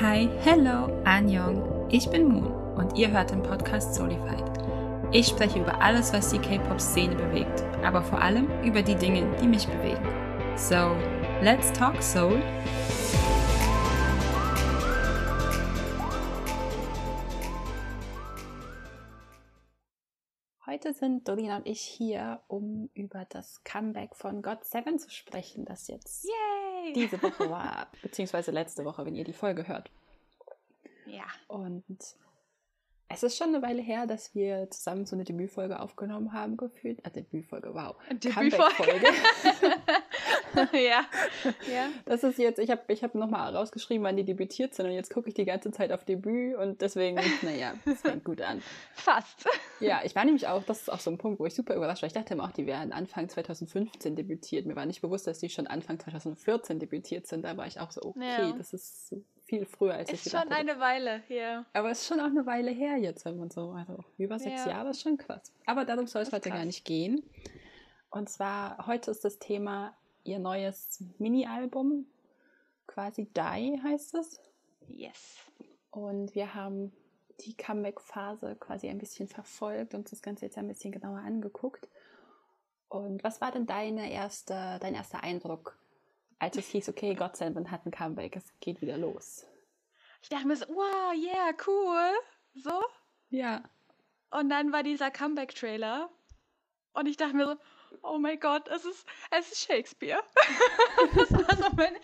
Hi, hello, Anjong. Ich bin Moon und ihr hört den Podcast Solified. Ich spreche über alles, was die K-Pop-Szene bewegt, aber vor allem über die Dinge, die mich bewegen. So, let's talk Soul. Heute sind Dolina und ich hier, um über das Comeback von God Seven zu sprechen, das jetzt Yay! diese Woche war, beziehungsweise letzte Woche, wenn ihr die Folge hört. Ja. Und es ist schon eine Weile her, dass wir zusammen so eine Debütfolge aufgenommen haben, gefühlt. Ah, Debütfolge, wow. Debütfolge. ja. ja. Das ist jetzt, ich habe ich hab nochmal rausgeschrieben, wann die debütiert sind und jetzt gucke ich die ganze Zeit auf Debüt und deswegen, naja, das fängt gut an. Fast. Ja, ich war nämlich auch, das ist auch so ein Punkt, wo ich super überrascht war. Ich dachte immer auch, die wären Anfang 2015 debütiert. Mir war nicht bewusst, dass die schon Anfang 2014 debütiert sind. Da war ich auch so, okay, Ja. das ist so viel früher, als ich Ist schon hätte. eine Weile, ja. Aber es ist schon auch eine Weile her jetzt, wenn man so, also über sechs Ja. Jahre ist schon krass. Aber darum soll es ist heute gar krass. nicht gehen. Und zwar, heute ist das Thema ihr neues Mini-Album, quasi Die heißt es. Yes. Und wir haben die Comeback-Phase quasi ein bisschen verfolgt und das Ganze jetzt ein bisschen genauer angeguckt. Und was war denn deine erste, dein erster Eindruck, als es hieß, okay, God Seven hat ein Comeback, es geht wieder los? Ich dachte mir so, wow, yeah, cool. So. Ja. Und dann war dieser Comeback-Trailer. Und ich dachte mir so, oh mein Gott, es ist, es ist Shakespeare. das war so mein,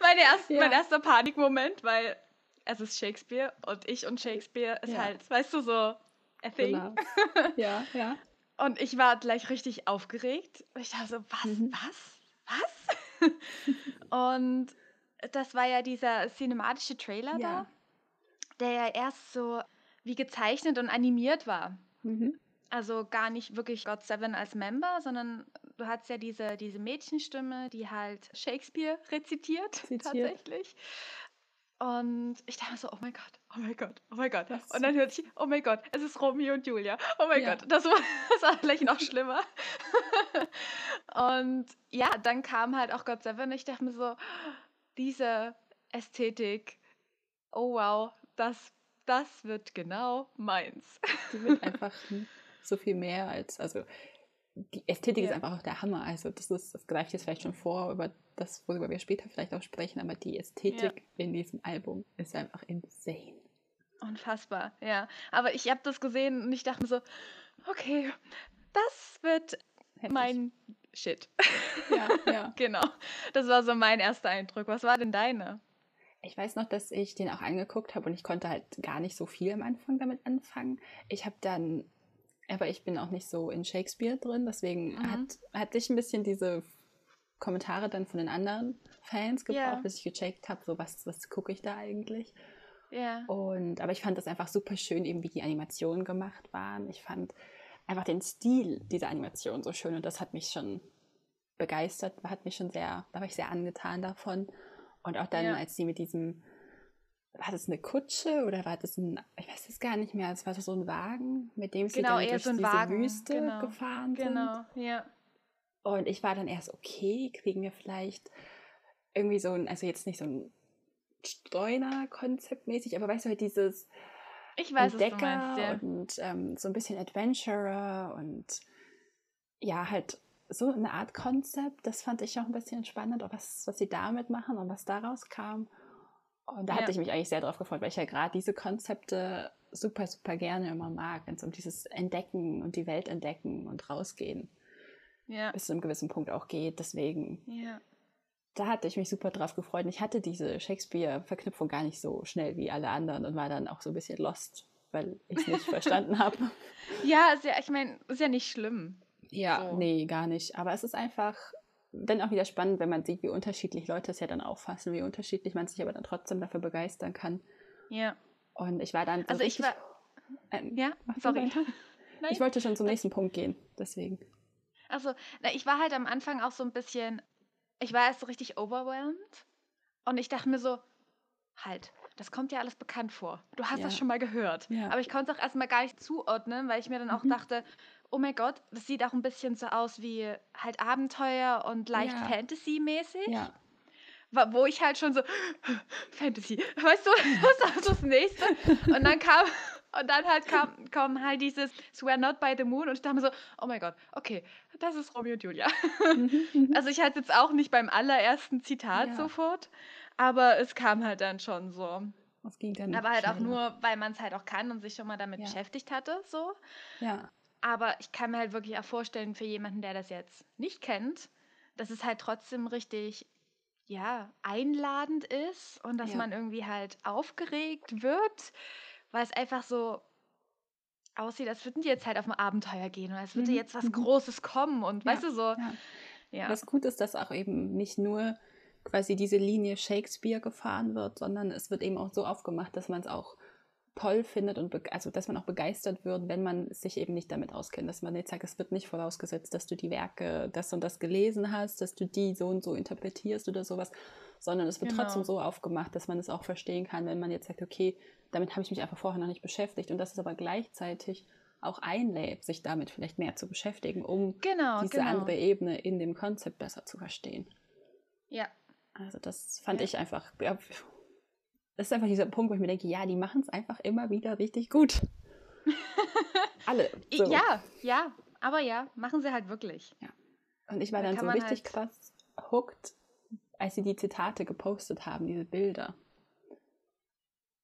mein, erst, Ja. mein erster Panikmoment, weil es ist Shakespeare und ich und Shakespeare ist Ja. halt, weißt du, so a thing. Genau. ja, ja. Und ich war gleich richtig aufgeregt. Und ich dachte so, was, Mhm. was, was? und das war ja dieser cinematische Trailer Ja. da, der ja erst so wie gezeichnet und animiert war. Mhm. Also gar nicht wirklich God Seven als Member, sondern du hast ja diese, diese Mädchenstimme, die halt Shakespeare rezitiert, Zitiert. tatsächlich. Und ich dachte so, oh mein Gott, oh mein Gott, oh mein Gott. Das Und dann hörte ich, oh mein Gott, es ist Romeo und Julia. Oh mein Ja. Gott, das war, das war vielleicht noch schlimmer. und ja, dann kam halt auch God Seven. Ich dachte mir so, diese Ästhetik, oh wow, das, das wird genau meins. Die wird einfach so viel mehr als, also die Ästhetik ist Ja. einfach auch der Hammer. Also das ist, das greift jetzt vielleicht schon vor über das, worüber wir später vielleicht auch sprechen, aber die Ästhetik in diesem Album ist einfach insane. Unfassbar, ja. Aber ich habe das gesehen und ich dachte mir so, okay, das wird Heftig. mein Shit. Ja, ja. genau. Das war so mein erster Eindruck. Was war denn deine? Ich weiß noch, dass ich den auch angeguckt habe und ich konnte halt gar nicht so viel am Anfang damit anfangen. Ich habe dann, aber ich bin auch nicht so in Shakespeare drin, deswegen Mhm. hat, hatte ich ein bisschen diese Kommentare dann von den anderen Fans gebraucht, Ja. bis ich gecheckt habe, so was, was gucke ich da eigentlich. Ja. Und, aber ich fand das einfach super schön, eben wie die Animationen gemacht waren. Ich fand einfach den Stil dieser Animation so schön und das hat mich schon begeistert, hat mich schon sehr, da war ich sehr angetan davon. Und auch dann, Ja. als sie mit diesem, war das eine Kutsche oder war das ein, ich weiß es gar nicht mehr, es war so ein Wagen, mit dem sie Genau, dann durch so diese Wagen, Wüste genau, gefahren sind. Genau, ja. Und ich war dann erst, okay, kriegen wir vielleicht irgendwie so ein, also jetzt nicht so ein Streuner-Konzept mäßig, aber weißt du, halt dieses Ich weiß, Entdecker meinst, ja. und ähm, so ein bisschen Adventurer und ja, halt so eine Art Konzept, das fand ich auch ein bisschen spannend, auch was, was sie damit machen und was daraus kam. Und da Ja. hatte ich mich eigentlich sehr drauf gefreut, weil ich ja gerade diese Konzepte super, super gerne immer mag, wenn es um dieses Entdecken und die Welt entdecken und rausgehen Ja. bis zu einem gewissen Punkt auch geht. Deswegen, Ja. Da hatte ich mich super drauf gefreut. Und ich hatte diese Shakespeare-Verknüpfung gar nicht so schnell wie alle anderen und war dann auch so ein bisschen lost, weil ich es nicht verstanden habe. Ja, ist ja, ich meine, ist ja nicht schlimm. Ja, So. nee, gar nicht. Aber es ist einfach dann auch wieder spannend, wenn man sieht, wie unterschiedlich Leute es ja dann auffassen, wie unterschiedlich man sich aber dann trotzdem dafür begeistern kann. Ja. Und ich war dann so Also ich war. Ähm, Ja, sorry. Ich wollte schon zum nächsten Punkt gehen, deswegen. Also, ich war halt am Anfang auch so ein bisschen, ich war erst so richtig overwhelmed und ich dachte mir so, halt, das kommt ja alles bekannt vor. Du hast das Ja. schon mal gehört. Ja. Aber ich konnte es auch erstmal gar nicht zuordnen, weil ich mir dann auch Mhm. dachte, oh mein Gott, das sieht auch ein bisschen so aus wie halt Abenteuer und leicht Ja. Fantasy-mäßig. Ja, wo ich halt schon so, Fantasy, weißt du, was ist das nächste? Und dann kam, und dann halt kam, kam halt dieses Swear Not by the Moon und ich dachte mir so, oh mein Gott, okay, das ist Romeo und Julia. Mhm, also ich hatte jetzt auch nicht beim allerersten Zitat ja. sofort, aber es kam halt dann schon so. Was ging dann? Aber halt schneller. auch nur, weil man es halt auch kann und sich schon mal damit ja. beschäftigt hatte, so. Ja. Aber ich kann mir halt wirklich auch vorstellen, für jemanden, der das jetzt nicht kennt, dass es halt trotzdem richtig, ja, einladend ist und dass ja. man irgendwie halt aufgeregt wird, weil es einfach so aussieht, als würden die jetzt halt auf ein Abenteuer gehen oder als würde mhm. jetzt was mhm. Großes kommen und ja. weißt du so. Ja. ja. Was gut ist, dass auch eben nicht nur quasi diese Linie Shakespeare gefahren wird, sondern es wird eben auch so aufgemacht, dass man es auch toll findet und also dass man auch begeistert wird, wenn man sich eben nicht damit auskennt, dass man jetzt sagt, es wird nicht vorausgesetzt, dass du die Werke das und das gelesen hast, dass du die so und so interpretierst oder sowas, sondern es wird genau. trotzdem so aufgemacht, dass man es auch verstehen kann, wenn man jetzt sagt, okay, damit habe ich mich einfach vorher noch nicht beschäftigt und das ist aber gleichzeitig auch einlädt, sich damit vielleicht mehr zu beschäftigen, um genau, diese genau. andere Ebene in dem Konzept besser zu verstehen. Ja. Also das fand ja. ich einfach, ja, das ist einfach dieser Punkt, wo ich mir denke, ja, die machen es einfach immer wieder richtig gut. Alle. So. Ja, ja, aber ja, machen sie halt wirklich. Ja. Und ich war da dann so richtig halt krass hooked, als sie die Zitate gepostet haben, diese Bilder.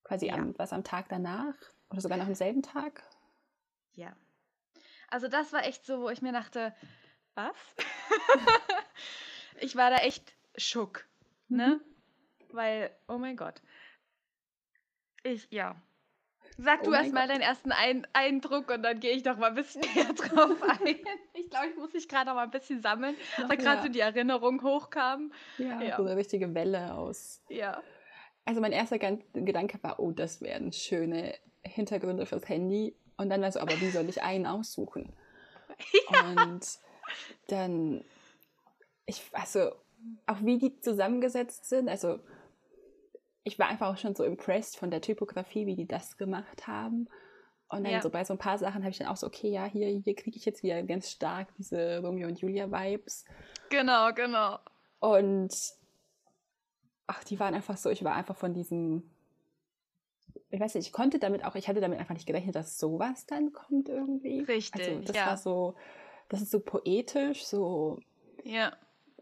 Quasi ja. am, was am Tag danach oder sogar noch am selben Tag. Ja. Also das war echt so, wo ich mir dachte, was? ich war da echt schock, ne? Mhm. Weil, oh mein Gott. Ich, ja. Sag oh du erst mal deinen ersten ein Eindruck und dann gehe ich noch mal ein bisschen näher drauf ein. Ich glaube, ich muss mich gerade noch mal ein bisschen sammeln, weil gerade ja. so die Erinnerung hochkam. Ja, ja, so eine richtige Welle aus. Ja. Also mein erster Gedanke war, oh, das wären schöne Hintergründe fürs Handy. Und dann war so, aber wie soll ich einen aussuchen? Ja. Und dann, ich, also auch wie die zusammengesetzt sind, also ich war einfach auch schon so impressed von der Typografie, wie die das gemacht haben. Und dann ja. so bei so ein paar Sachen habe ich dann auch so, okay, ja, hier, hier kriege ich jetzt wieder ganz stark diese Romeo und Julia Vibes. Genau, genau. Und ach, die waren einfach so, ich war einfach von diesem, ich weiß nicht, ich konnte damit auch, ich hatte damit einfach nicht gerechnet, dass sowas dann kommt irgendwie. Richtig. Also das ja. war so, das ist so poetisch, so. Ja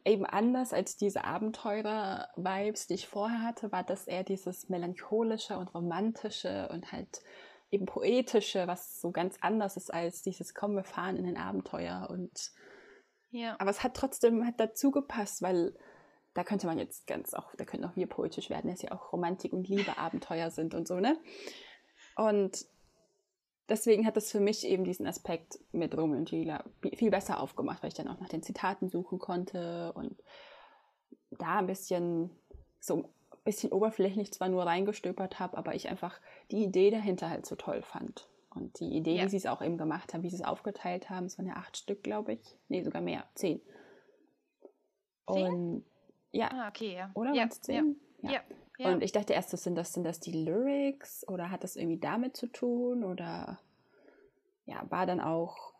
eben anders als diese Abenteurer-Vibes, die ich vorher hatte, war das eher dieses melancholische und romantische und halt eben poetische, was so ganz anders ist als dieses Komm, wir fahren in den Abenteuer und ja. aber es hat trotzdem hat dazu gepasst, weil da könnte man jetzt ganz auch, da könnten auch wir poetisch werden, dass ja auch Romantik und Liebe Abenteuer sind und so, ne? Und deswegen hat das für mich eben diesen Aspekt mit Romeo und Julia viel besser aufgemacht, weil ich dann auch nach den Zitaten suchen konnte und da ein bisschen so ein bisschen oberflächlich zwar nur reingestöbert habe, aber ich einfach die Idee dahinter halt so toll fand. Und die Idee, ja. wie sie es auch eben gemacht haben, wie sie es aufgeteilt haben, es waren ja acht Stück, glaube ich. Nee, sogar mehr, zehn. Zehn? Und ja. Ah, okay, ja. Oder ja, zehn? Ja. ja. Ja. Und ich dachte erst, sind das, sind das die Lyrics oder hat das irgendwie damit zu tun? Oder ja, war dann auch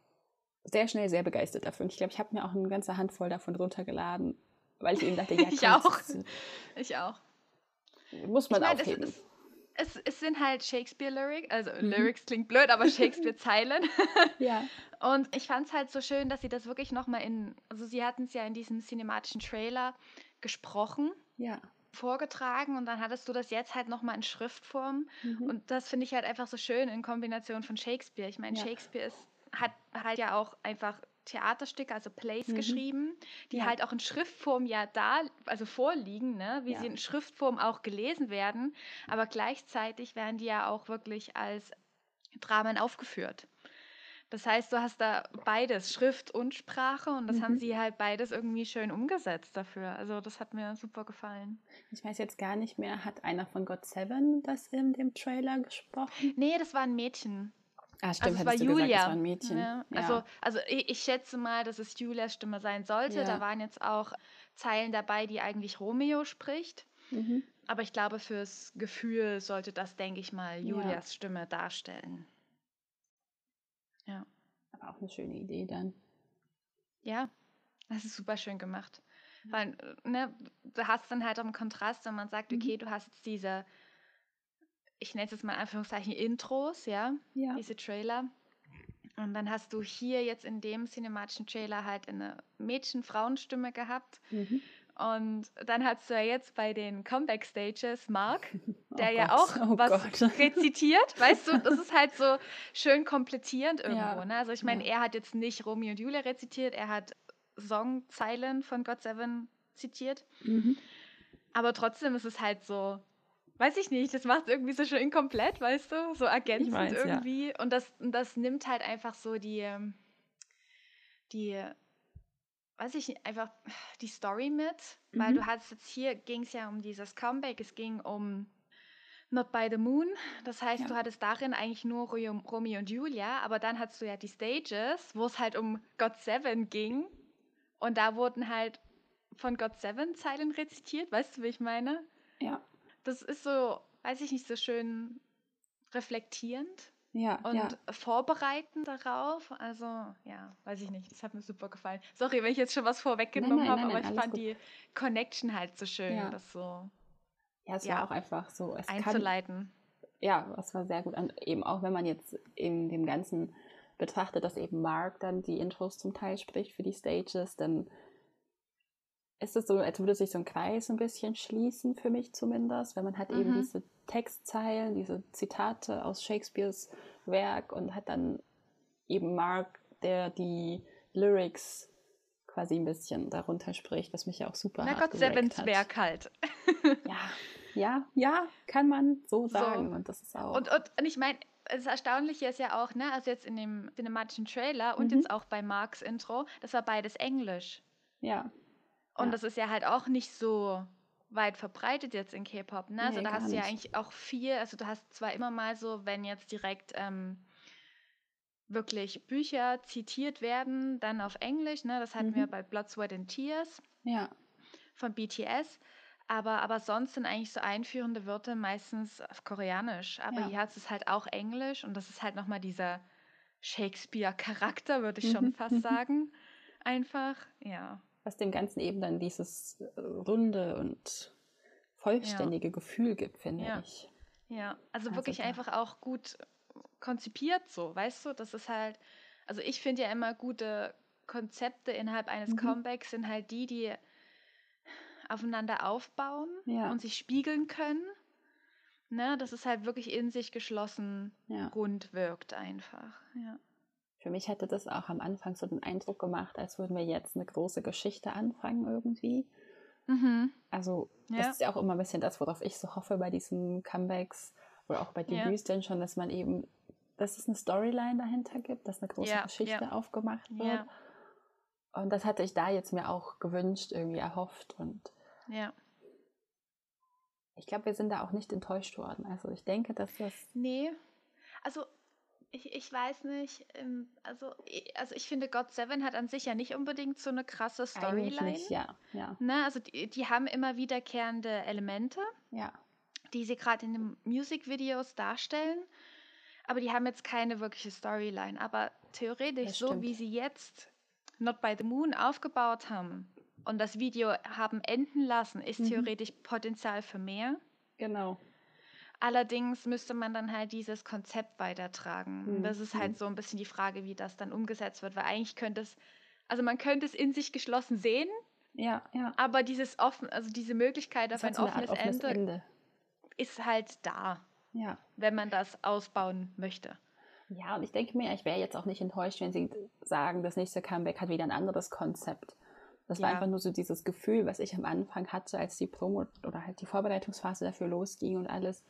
sehr schnell sehr begeistert dafür. Und ich glaube, ich habe mir auch eine ganze Handvoll davon runtergeladen, weil ich eben dachte, ja, komm, ich auch. ich auch. Muss man ich mein, aufheben. Es, es, es, es, sind halt Shakespeare-Lyrics, also mhm. Lyrics klingt blöd, aber Shakespeare-Zeilen. ja. Und ich fand es halt so schön, dass sie das wirklich nochmal in, also sie hatten es ja in diesem cinematischen Trailer gesprochen. Ja vorgetragen und dann hattest du das jetzt halt nochmal in Schriftform. Mhm. Und das finde ich halt einfach so schön in Kombination von Shakespeare. Ich meine, ja. Shakespeare ist, hat halt ja auch einfach Theaterstücke, also Plays mhm. geschrieben, die ja. halt auch in Schriftform ja da, also vorliegen, ne? wie ja. sie in Schriftform auch gelesen werden, aber gleichzeitig werden die ja auch wirklich als Dramen aufgeführt. Das heißt, du hast da beides, Schrift und Sprache, und das mhm. haben sie halt beides irgendwie schön umgesetzt dafür. Also das hat mir super gefallen. Ich weiß jetzt gar nicht mehr, hat einer von God Seven das in dem Trailer gesprochen? Nee, das war ein Mädchen. Ah, stimmt, also es war Julia. Gesagt, das war ein Mädchen. Ja. Ja. Also, also ich, ich, schätze mal, dass es Julias Stimme sein sollte. Ja. Da waren jetzt auch Zeilen dabei, die eigentlich Romeo spricht. Mhm. Aber ich glaube, fürs Gefühl sollte das, denke ich mal, Julias Stimme darstellen. Ja. Aber auch eine schöne Idee dann. Ja, das ist super schön gemacht. Weil, ne, du hast dann halt auch einen Kontrast, wenn man sagt, okay, mhm. du hast jetzt diese, ich nenne es jetzt mal Anführungszeichen Intros, ja, ja. diese Trailer. Und dann hast du hier jetzt in dem cinematischen Trailer halt eine Mädchen-Frauenstimme gehabt. Mhm. Und dann hast du ja jetzt bei den Comeback-Stages Mark, oh der oh ja auch oh was Gott. rezitiert. Weißt du, das ist halt so schön komplettierend irgendwo. Ja. Ne? Also ich meine, ja. er hat jetzt nicht Romeo und Julia rezitiert, er hat Songzeilen von God Seven zitiert. Mhm. Aber trotzdem ist es halt so, weiß ich nicht, das macht irgendwie so schön inkomplett, weißt du, so ergänzend irgendwie. Ja. Und das, das nimmt halt einfach so die, die, weiß ich nicht, einfach die Story mit, mhm. weil du hast jetzt hier, ging es ja um dieses Comeback, es ging um Not by the Moon. Das heißt, ja. du hattest darin eigentlich nur Romeo und Julia, aber dann hattest du ja die Stages, wo es halt um God Seven ging. Und da wurden halt von God Seven Zeilen rezitiert, weißt du, wie ich meine? Ja. Das ist so, weiß ich nicht, so schön reflektierend. Ja, und ja. vorbereiten darauf. Also, ja, weiß ich nicht. Das hat mir super gefallen. Sorry, wenn ich jetzt schon was vorweggenommen habe, aber ich fand gut. die Connection halt so schön, ja. das so. Ja, es ja, war auch einfach so. Es einzuleiten. Kann, ja, es war sehr gut. Und eben auch, wenn man jetzt in dem Ganzen betrachtet, dass eben Mark dann die Intros zum Teil spricht für die Stages, dann ist es so, als würde sich so ein Kreis ein bisschen schließen, für mich zumindest, wenn man hat mhm. eben diese Textzeilen, diese Zitate aus Shakespeares Werk und hat dann eben Mark, der die Lyrics quasi ein bisschen darunter spricht, was mich ja auch super Na Gott, Sevens Werk halt. ja, ja, ja, kann man so sagen. So. Und das ist auch. Und, und, und ich meine, das Erstaunliche ist ja auch, ne, also jetzt in dem cinematischen Trailer und mhm. jetzt auch bei Marks Intro, das war beides Englisch. Ja. Und ja. das ist ja halt auch nicht so weit verbreitet jetzt in K-Pop, ne? Also nee, da hast du ja eigentlich auch viel, also du hast zwar immer mal so, wenn jetzt direkt ähm, wirklich Bücher zitiert werden, dann auf Englisch, ne? Das hatten mhm. wir bei Blood, Sweat and Tears. Ja. Von BTS. Aber, aber sonst sind eigentlich so einführende Wörter meistens auf Koreanisch. Aber ja. hier hat es halt auch Englisch und das ist halt nochmal dieser Shakespeare-Charakter, würde ich schon fast sagen. Einfach, ja. Was dem Ganzen eben dann dieses äh, runde und vollständige ja. Gefühl gibt, finde ja. ich. Ja, also, also wirklich da. einfach auch gut konzipiert so, weißt du? Das ist halt, also ich finde ja immer gute Konzepte innerhalb eines mhm. Comebacks sind halt die, die aufeinander aufbauen ja. und sich spiegeln können. Ne, dass es halt wirklich in sich geschlossen rund wirkt einfach. Ja. Für mich hätte das auch am Anfang so den Eindruck gemacht, als würden wir jetzt eine große Geschichte anfangen irgendwie. Mhm. Also ja. das ist ja auch immer ein bisschen das, worauf ich so hoffe bei diesen Comebacks oder auch bei Debüts ja. denn schon, dass man eben, dass es eine Storyline dahinter gibt, dass eine große ja. Geschichte aufgemacht wird. Und das hatte ich da jetzt mir auch gewünscht, irgendwie erhofft. Und ja. Ich glaube, wir sind da auch nicht enttäuscht worden. Also ich denke, dass das. Nee. Also ich, ich weiß nicht, ähm, also, also ich finde, God Seven hat an sich ja nicht unbedingt so eine krasse Storyline. Nicht, ja, ja. Ne? Also die, die haben immer wiederkehrende Elemente, ja. die sie gerade in den Musikvideos darstellen, aber die haben jetzt keine wirkliche Storyline. Aber theoretisch, so wie sie jetzt Not by the Moon aufgebaut haben und das Video haben enden lassen, ist mhm. theoretisch Potenzial für mehr. Genau. Allerdings müsste man dann halt dieses Konzept weitertragen. Mhm. Das ist halt mhm. so ein bisschen die Frage, wie das dann umgesetzt wird, weil eigentlich könnte es, also man könnte es in sich geschlossen sehen. Ja, ja. Aber dieses offen, also diese Möglichkeit auf ein offenes, offenes Ende, Ende, ist halt da. Ja. Wenn man das ausbauen möchte. Ja, und ich denke mir, ich wäre jetzt auch nicht enttäuscht, wenn sie sagen, das nächste Comeback hat wieder ein anderes Konzept. Das war ja. einfach nur so dieses Gefühl, was ich am Anfang hatte, als die Promo oder halt die Vorbereitungsphase dafür losging und alles.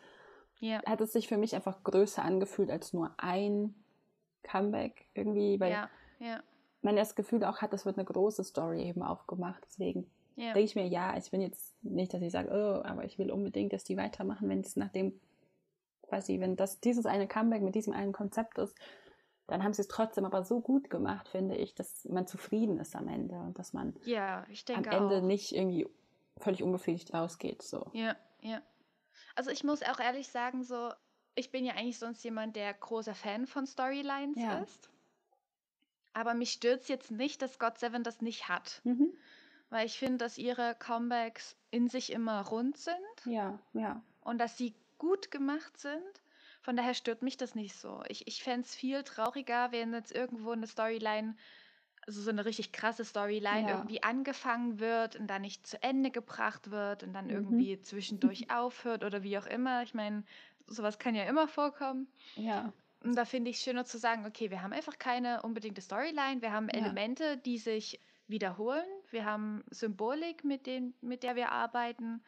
Ja. Hat es sich für mich einfach größer angefühlt als nur ein Comeback irgendwie, weil ja. Ja. man das Gefühl auch hat, es wird eine große Story eben aufgemacht. Deswegen denke ich mir, ja, ich bin jetzt nicht, dass ich sage, oh, aber ich will unbedingt, dass die weitermachen, wenn es nach dem quasi, wenn das dieses eine Comeback mit diesem einen Konzept ist, dann haben sie es trotzdem aber so gut gemacht, finde ich, dass man zufrieden ist am Ende und dass man am Ende auch. nicht irgendwie völlig unbefriedigt rausgeht. So. Ja, ja. Also ich muss auch ehrlich sagen, so, ich bin ja eigentlich sonst jemand, der großer Fan von Storylines ja. ist. Aber mich stört es jetzt nicht, dass God Seven das nicht hat. Mhm. weil ich finde, dass ihre Comebacks in sich immer rund sind. Ja, ja. Und dass sie gut gemacht sind. Von daher stört mich das nicht so. Ich, ich fände es viel trauriger, wenn jetzt irgendwo eine Storyline, also so eine richtig krasse Storyline, Ja. irgendwie angefangen wird und dann nicht zu Ende gebracht wird und dann Mhm. irgendwie zwischendurch aufhört oder wie auch immer. Ich meine, sowas kann ja immer vorkommen. Ja, Und da finde ich es schöner zu sagen, okay, wir haben einfach keine unbedingte Storyline, wir haben Ja. Elemente, die sich wiederholen, wir haben Symbolik, mit, denen, mit der wir arbeiten.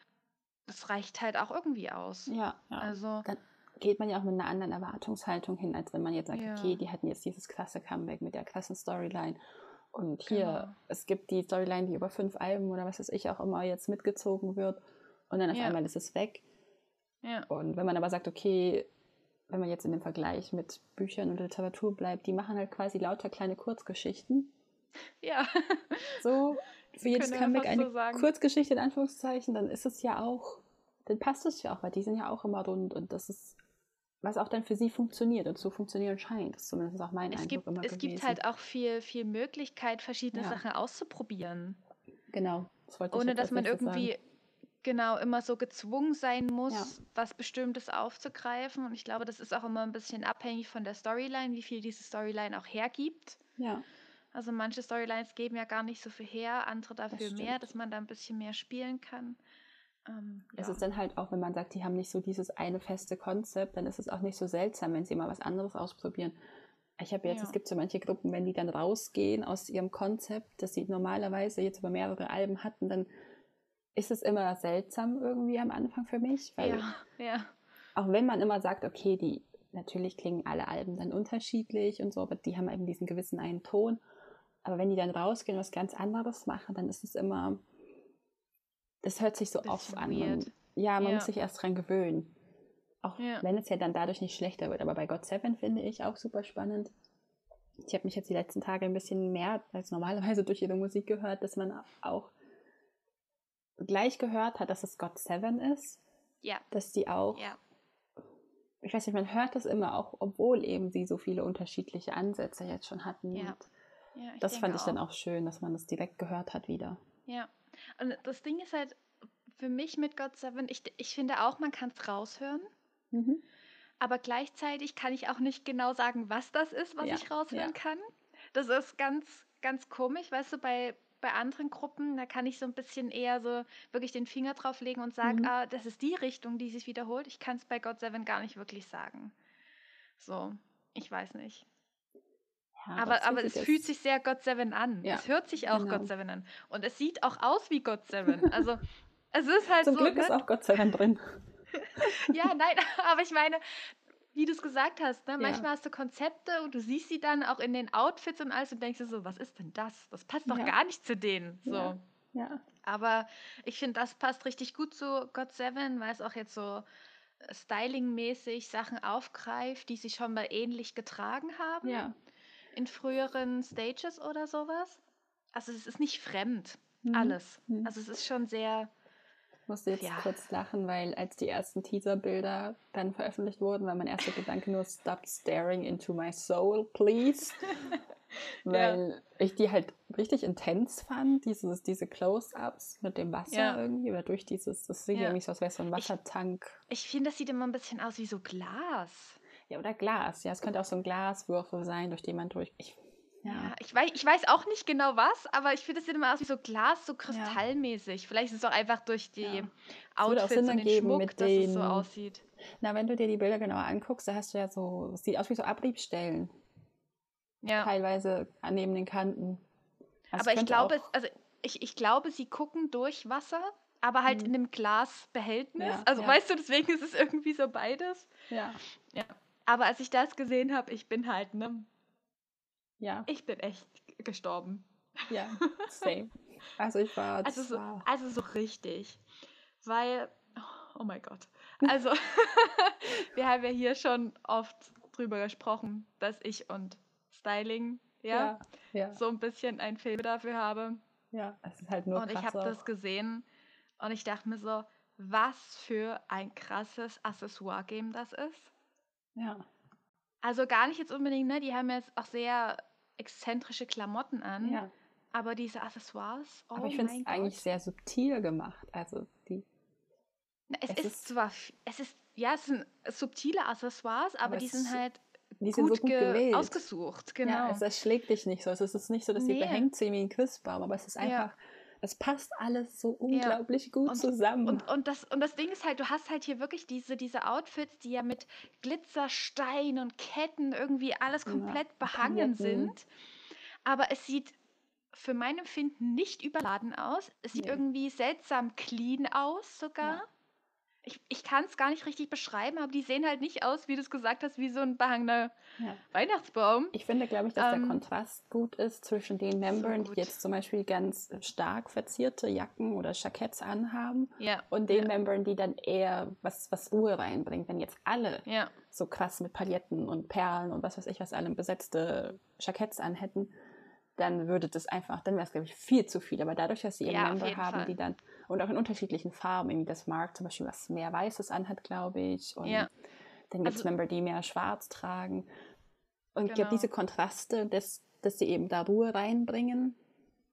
Das reicht halt auch irgendwie aus. ja, ja. Also, Dann geht man ja auch mit einer anderen Erwartungshaltung hin, als wenn man jetzt sagt, Ja. okay, die hatten jetzt dieses klasse Comeback mit der klassen Storyline. Und hier, Genau. es gibt die Storyline, die über fünf Alben oder was weiß ich auch immer jetzt mitgezogen wird. Und dann auf Ja. einmal ist es weg. ja, Und wenn man aber sagt, okay, wenn man jetzt in dem Vergleich mit Büchern und Literatur bleibt, die machen halt quasi lauter kleine Kurzgeschichten. ja, So, für jedes fast eine so. Kurzgeschichte in Anführungszeichen, dann ist es ja auch, dann passt es ja auch, weil die sind ja auch immer rund und das ist, was auch dann für sie funktioniert und zu funktionieren scheint. Das ist zumindest auch mein es, Eindruck gibt, immer es gewesen. gibt halt auch viel, viel Möglichkeit, verschiedene Ja. Sachen auszuprobieren. Genau, das Ohne dass man irgendwie sagen. genau immer so gezwungen sein muss, Ja. was Bestimmtes aufzugreifen. Und ich glaube, das ist auch immer ein bisschen abhängig von der Storyline, wie viel diese Storyline auch hergibt. Ja, Also manche Storylines geben ja gar nicht so viel her, andere dafür mehr, dass man da ein bisschen mehr spielen kann. Ähm, es ja. ist dann halt auch, wenn man sagt, die haben nicht so dieses eine feste Konzept, dann ist es auch nicht so seltsam, wenn sie mal was anderes ausprobieren. Ich habe jetzt, Ja. es gibt so manche Gruppen, wenn die dann rausgehen aus ihrem Konzept, das sie normalerweise jetzt über mehrere Alben hatten, dann ist es immer seltsam irgendwie am Anfang für mich, weil ja, ja, auch wenn man immer sagt, okay, die natürlich klingen alle Alben dann unterschiedlich und so, aber die haben eben diesen gewissen einen Ton. Aber wenn die dann rausgehen und was ganz anderes machen, dann ist es immer, das hört sich so off an. Man, ja, man Ja. muss sich erst dran gewöhnen. Auch Ja. wenn es ja dann dadurch nicht schlechter wird. Aber bei God Seven finde ich auch super spannend. Ich habe mich jetzt die letzten Tage ein bisschen mehr als normalerweise durch ihre Musik gehört, dass man auch gleich gehört hat, dass es God Seven ist. ja, Dass die auch ja, ich weiß nicht, man hört das immer auch, obwohl eben sie so viele unterschiedliche Ansätze jetzt schon hatten. Ja. Und ja. das fand ich dann auch schön, dass man das direkt gehört hat wieder. Ja. Und das Ding ist halt, für mich mit God Seven, ich, ich finde auch, man kann es raushören. Mhm. Aber gleichzeitig kann ich auch nicht genau sagen, was das ist, was Ja, ich raushören ja. kann. Das ist ganz, ganz komisch, weißt du, bei, bei anderen Gruppen, da kann ich so ein bisschen eher so wirklich den Finger drauf legen und sagen, Mhm. ah, das ist die Richtung, die sich wiederholt. Ich kann es bei God Seven gar nicht wirklich sagen. So, ich weiß nicht. Ja, Aber, aber es fühlt sich sehr God Seven an. Ja, Es hört sich auch genau. God Seven an. Und es sieht auch aus wie God Seven. Also es ist halt Zum so. Glück ne? ist auch sei Dank drin. Ja, nein, aber ich meine, wie du es gesagt hast, ne? Ja. manchmal hast du Konzepte und du siehst sie dann auch in den Outfits und alles und denkst dir so, was ist denn das? Das passt doch gar nicht zu denen. So. Ja. Aber ich finde, das passt richtig gut zu God Seven, weil es auch jetzt so äh, stylingmäßig Sachen aufgreift, die sie schon mal ähnlich getragen haben ja. In früheren Stages oder sowas. Also es ist nicht fremd, Mhm. alles. Mhm. Also es ist schon sehr, Ich musste jetzt Ja. kurz lachen, weil als die ersten Teaserbilder dann veröffentlicht wurden, war mein erster Gedanke nur Stop staring into my soul, please. Weil ich die halt richtig intens fand, dieses, diese Close-Ups mit dem Wasser Ja. irgendwie, oder durch dieses, das sieht Ja. irgendwie so aus, wäre so ein Wassertank. ich finde, das sieht immer ein bisschen aus wie so Glas. Ja, oder Glas. Ja, es könnte auch so ein Glaswürfel sein, durch den man durch. Ich, Ja, ja. ich, weiß, ich weiß auch nicht genau was, aber ich finde, es sieht immer aus wie so Glas, so kristallmäßig. Vielleicht ist es auch einfach durch die Ja. Outfits und den ergeben Schmuck, mit dass es so den- aussieht. Na, wenn du dir die Bilder genauer anguckst, da hast du ja so, es sieht aus wie so Abriebstellen, Ja, teilweise an neben den Kanten. Also aber ich glaube, auch- also ich, ich glaube, sie gucken durch Wasser, aber halt Mhm. in einem Glasbehältnis. Ja, also ja. weißt du, deswegen ist es irgendwie so beides. Ja, Aber als ich das gesehen habe, ich bin halt, ne, ja, ich bin echt gestorben. ja, same. Also ich war, Also so, war also so richtig. Weil, oh mein Gott. Also, wir haben ja hier schon oft drüber gesprochen, dass ich und Styling, ja, ja, ja, so ein bisschen ein Film dafür habe. ja, es ist halt nur und ich habe das gesehen und ich dachte mir so, was für ein krasses Accessoire-Game das ist. Ja, Also gar nicht jetzt unbedingt, ne? Die haben jetzt auch sehr exzentrische Klamotten an. ja, aber diese Accessoires, oh Aber ich finde es eigentlich sehr subtil gemacht. Also die. es, es, ist, ist zwar, es ist, ja, es sind subtile Accessoires, aber, aber die sind halt die sind gut so gut gewählt. ausgesucht, genau. Ja, es erschlägt dich nicht so. Es ist nicht so, dass nee. sie behängt sind wie ein Christbaum, aber es ist einfach, ja. Es passt alles so unglaublich ja. gut und, zusammen. Und, und, das, und das Ding ist halt, du hast halt hier wirklich diese, diese Outfits, die ja mit Glitzerstein und Ketten irgendwie alles komplett ja, behangen sind. Aber es sieht für mein Empfinden nicht überladen aus. Es sieht nee. irgendwie seltsam clean aus sogar. Ja ich, ich kann es gar nicht richtig beschreiben, aber die sehen halt nicht aus, wie du es gesagt hast, wie so ein behangener ja. Weihnachtsbaum. Ich finde, glaube ich, dass ähm, der Kontrast gut ist zwischen den Membern, so die jetzt zum Beispiel ganz stark verzierte Jacken oder Jacketts anhaben ja. und den ja. Membern, die dann eher was, was Ruhe reinbringen. Wenn jetzt alle ja. so krass mit Pailletten und Perlen und was weiß ich was allem besetzte Jacketts anhätten, dann würde das einfach, dann wäre es, glaube ich, viel zu viel. Aber dadurch, dass sie eben ja, Member haben, Fall. die dann, und auch in unterschiedlichen Farben, irgendwie das Mark zum Beispiel was mehr Weißes anhat, glaube ich. Und ja. dann gibt es also, Member, die mehr Schwarz tragen. Und genau. ich diese Kontraste, dass, dass sie eben da Ruhe reinbringen,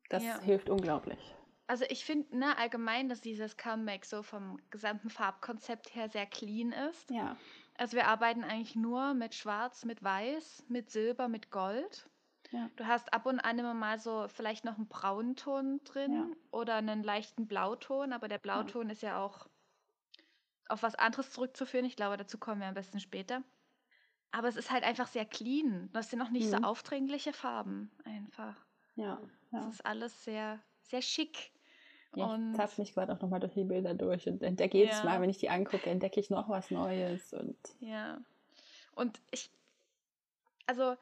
das ja. hilft unglaublich. Also ich finde ne, allgemein, dass dieses Comeback so vom gesamten Farbkonzept her sehr clean ist. Ja. Also wir arbeiten eigentlich nur mit Schwarz, mit Weiß, mit Silber, mit Gold. Ja. Du hast ab und an immer mal so vielleicht noch einen Braunton drin ja. oder einen leichten Blauton, aber der Blauton ja. ist ja auch auf was anderes zurückzuführen. Ich glaube, dazu kommen wir am besten später. Aber es ist halt einfach sehr clean. Das sind noch nicht mhm. so aufdringliche Farben einfach. Ja. Es ist alles sehr, sehr schick. Ja, und ich zapfe mich gerade auch nochmal durch die Bilder durch und entdecke jedes ja. Mal, wenn ich die angucke, entdecke ich noch was Neues. Und ja. Und ich, also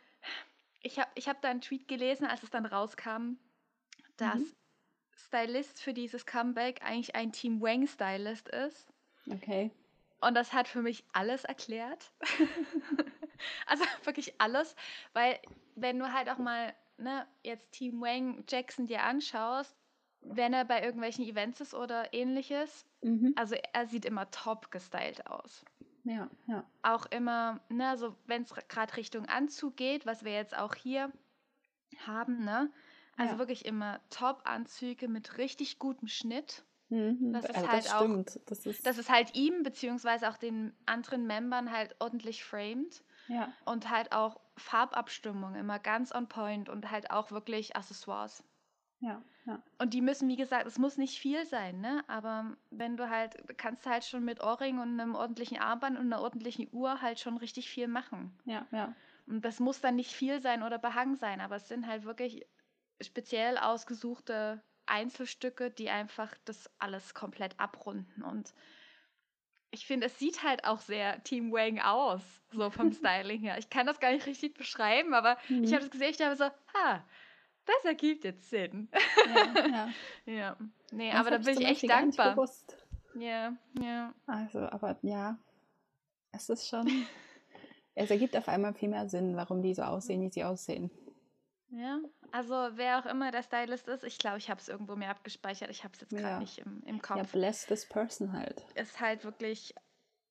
ich habe ich hab da einen Tweet gelesen, als es dann rauskam, dass mhm. Stylist für dieses Comeback eigentlich ein Team Wang Stylist ist. Okay. Und das hat für mich alles erklärt. also wirklich alles, weil wenn du halt auch mal ne, jetzt Team Wang Jackson dir anschaust, wenn er bei irgendwelchen Events ist oder ähnliches, mhm. also er sieht immer top gestylt aus. Ja, ja. Auch immer, ne, also wenn es gerade Richtung Anzug geht, was wir jetzt auch hier haben, ne? Also ja. wirklich immer Top-Anzüge mit richtig gutem Schnitt. Mhm, das ist also halt das auch, das ist, das ist halt ihm beziehungsweise auch den anderen Membern halt ordentlich framed. Ja. Und halt auch Farbabstimmung immer ganz on point und halt auch wirklich Accessoires. Ja, ja. Und die müssen, wie gesagt, es muss nicht viel sein, ne? Aber wenn du halt, kannst halt schon mit Ohrring und einem ordentlichen Armband und einer ordentlichen Uhr halt schon richtig viel machen. Ja, ja. Und das muss dann nicht viel sein oder Behang sein, aber es sind halt wirklich speziell ausgesuchte Einzelstücke, die einfach das alles komplett abrunden. Und ich finde, es sieht halt auch sehr Team Wang aus, so vom Styling her. Ich kann das gar nicht richtig beschreiben, aber mhm. ich habe das gesehen, ich habe so, ha, das ergibt jetzt Sinn. Ja, ja. ja. Nee, das aber da bin ich echt dankbar. Ja, ja. Also, aber ja, es ist schon. es ergibt auf einmal viel mehr Sinn, warum die so aussehen, wie sie aussehen. Ja, also wer auch immer der Stylist ist, ich glaube, ich habe es irgendwo mehr abgespeichert. Ich habe es jetzt gerade ja. nicht im, im Kopf. Ja, bless this person halt. Ist halt wirklich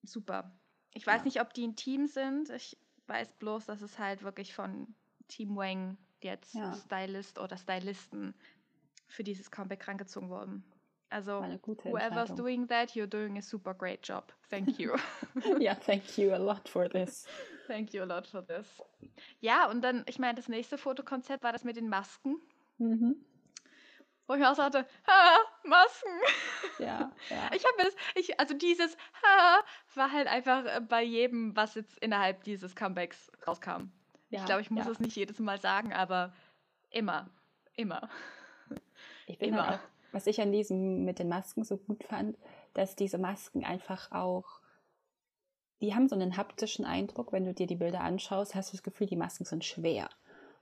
super. Ich weiß ja. nicht, ob die ein Team sind. Ich weiß bloß, dass es halt wirklich von Team Wang jetzt ja. Stylist oder Stylisten für dieses Comeback rangezogen wurden. Also, whoever's doing that, you're doing a super great job. Thank you. ja, thank you a lot for this. Thank you a lot for this. Ja, und dann, ich meine, das nächste Fotokonzept war das mit den Masken. Mhm. Wo ich auch sagte, ha, Masken. Ja, ja. Ich habe es, ich, also dieses ha war halt einfach bei jedem, was jetzt innerhalb dieses Comebacks rauskam. Ja, ich glaube, ich muss ja. es nicht jedes Mal sagen, aber immer, immer. Ich bin immer. Auch, was ich an diesem mit den Masken so gut fand, dass diese Masken einfach auch, die haben so einen haptischen Eindruck, wenn du dir die Bilder anschaust, hast du das Gefühl, die Masken sind schwer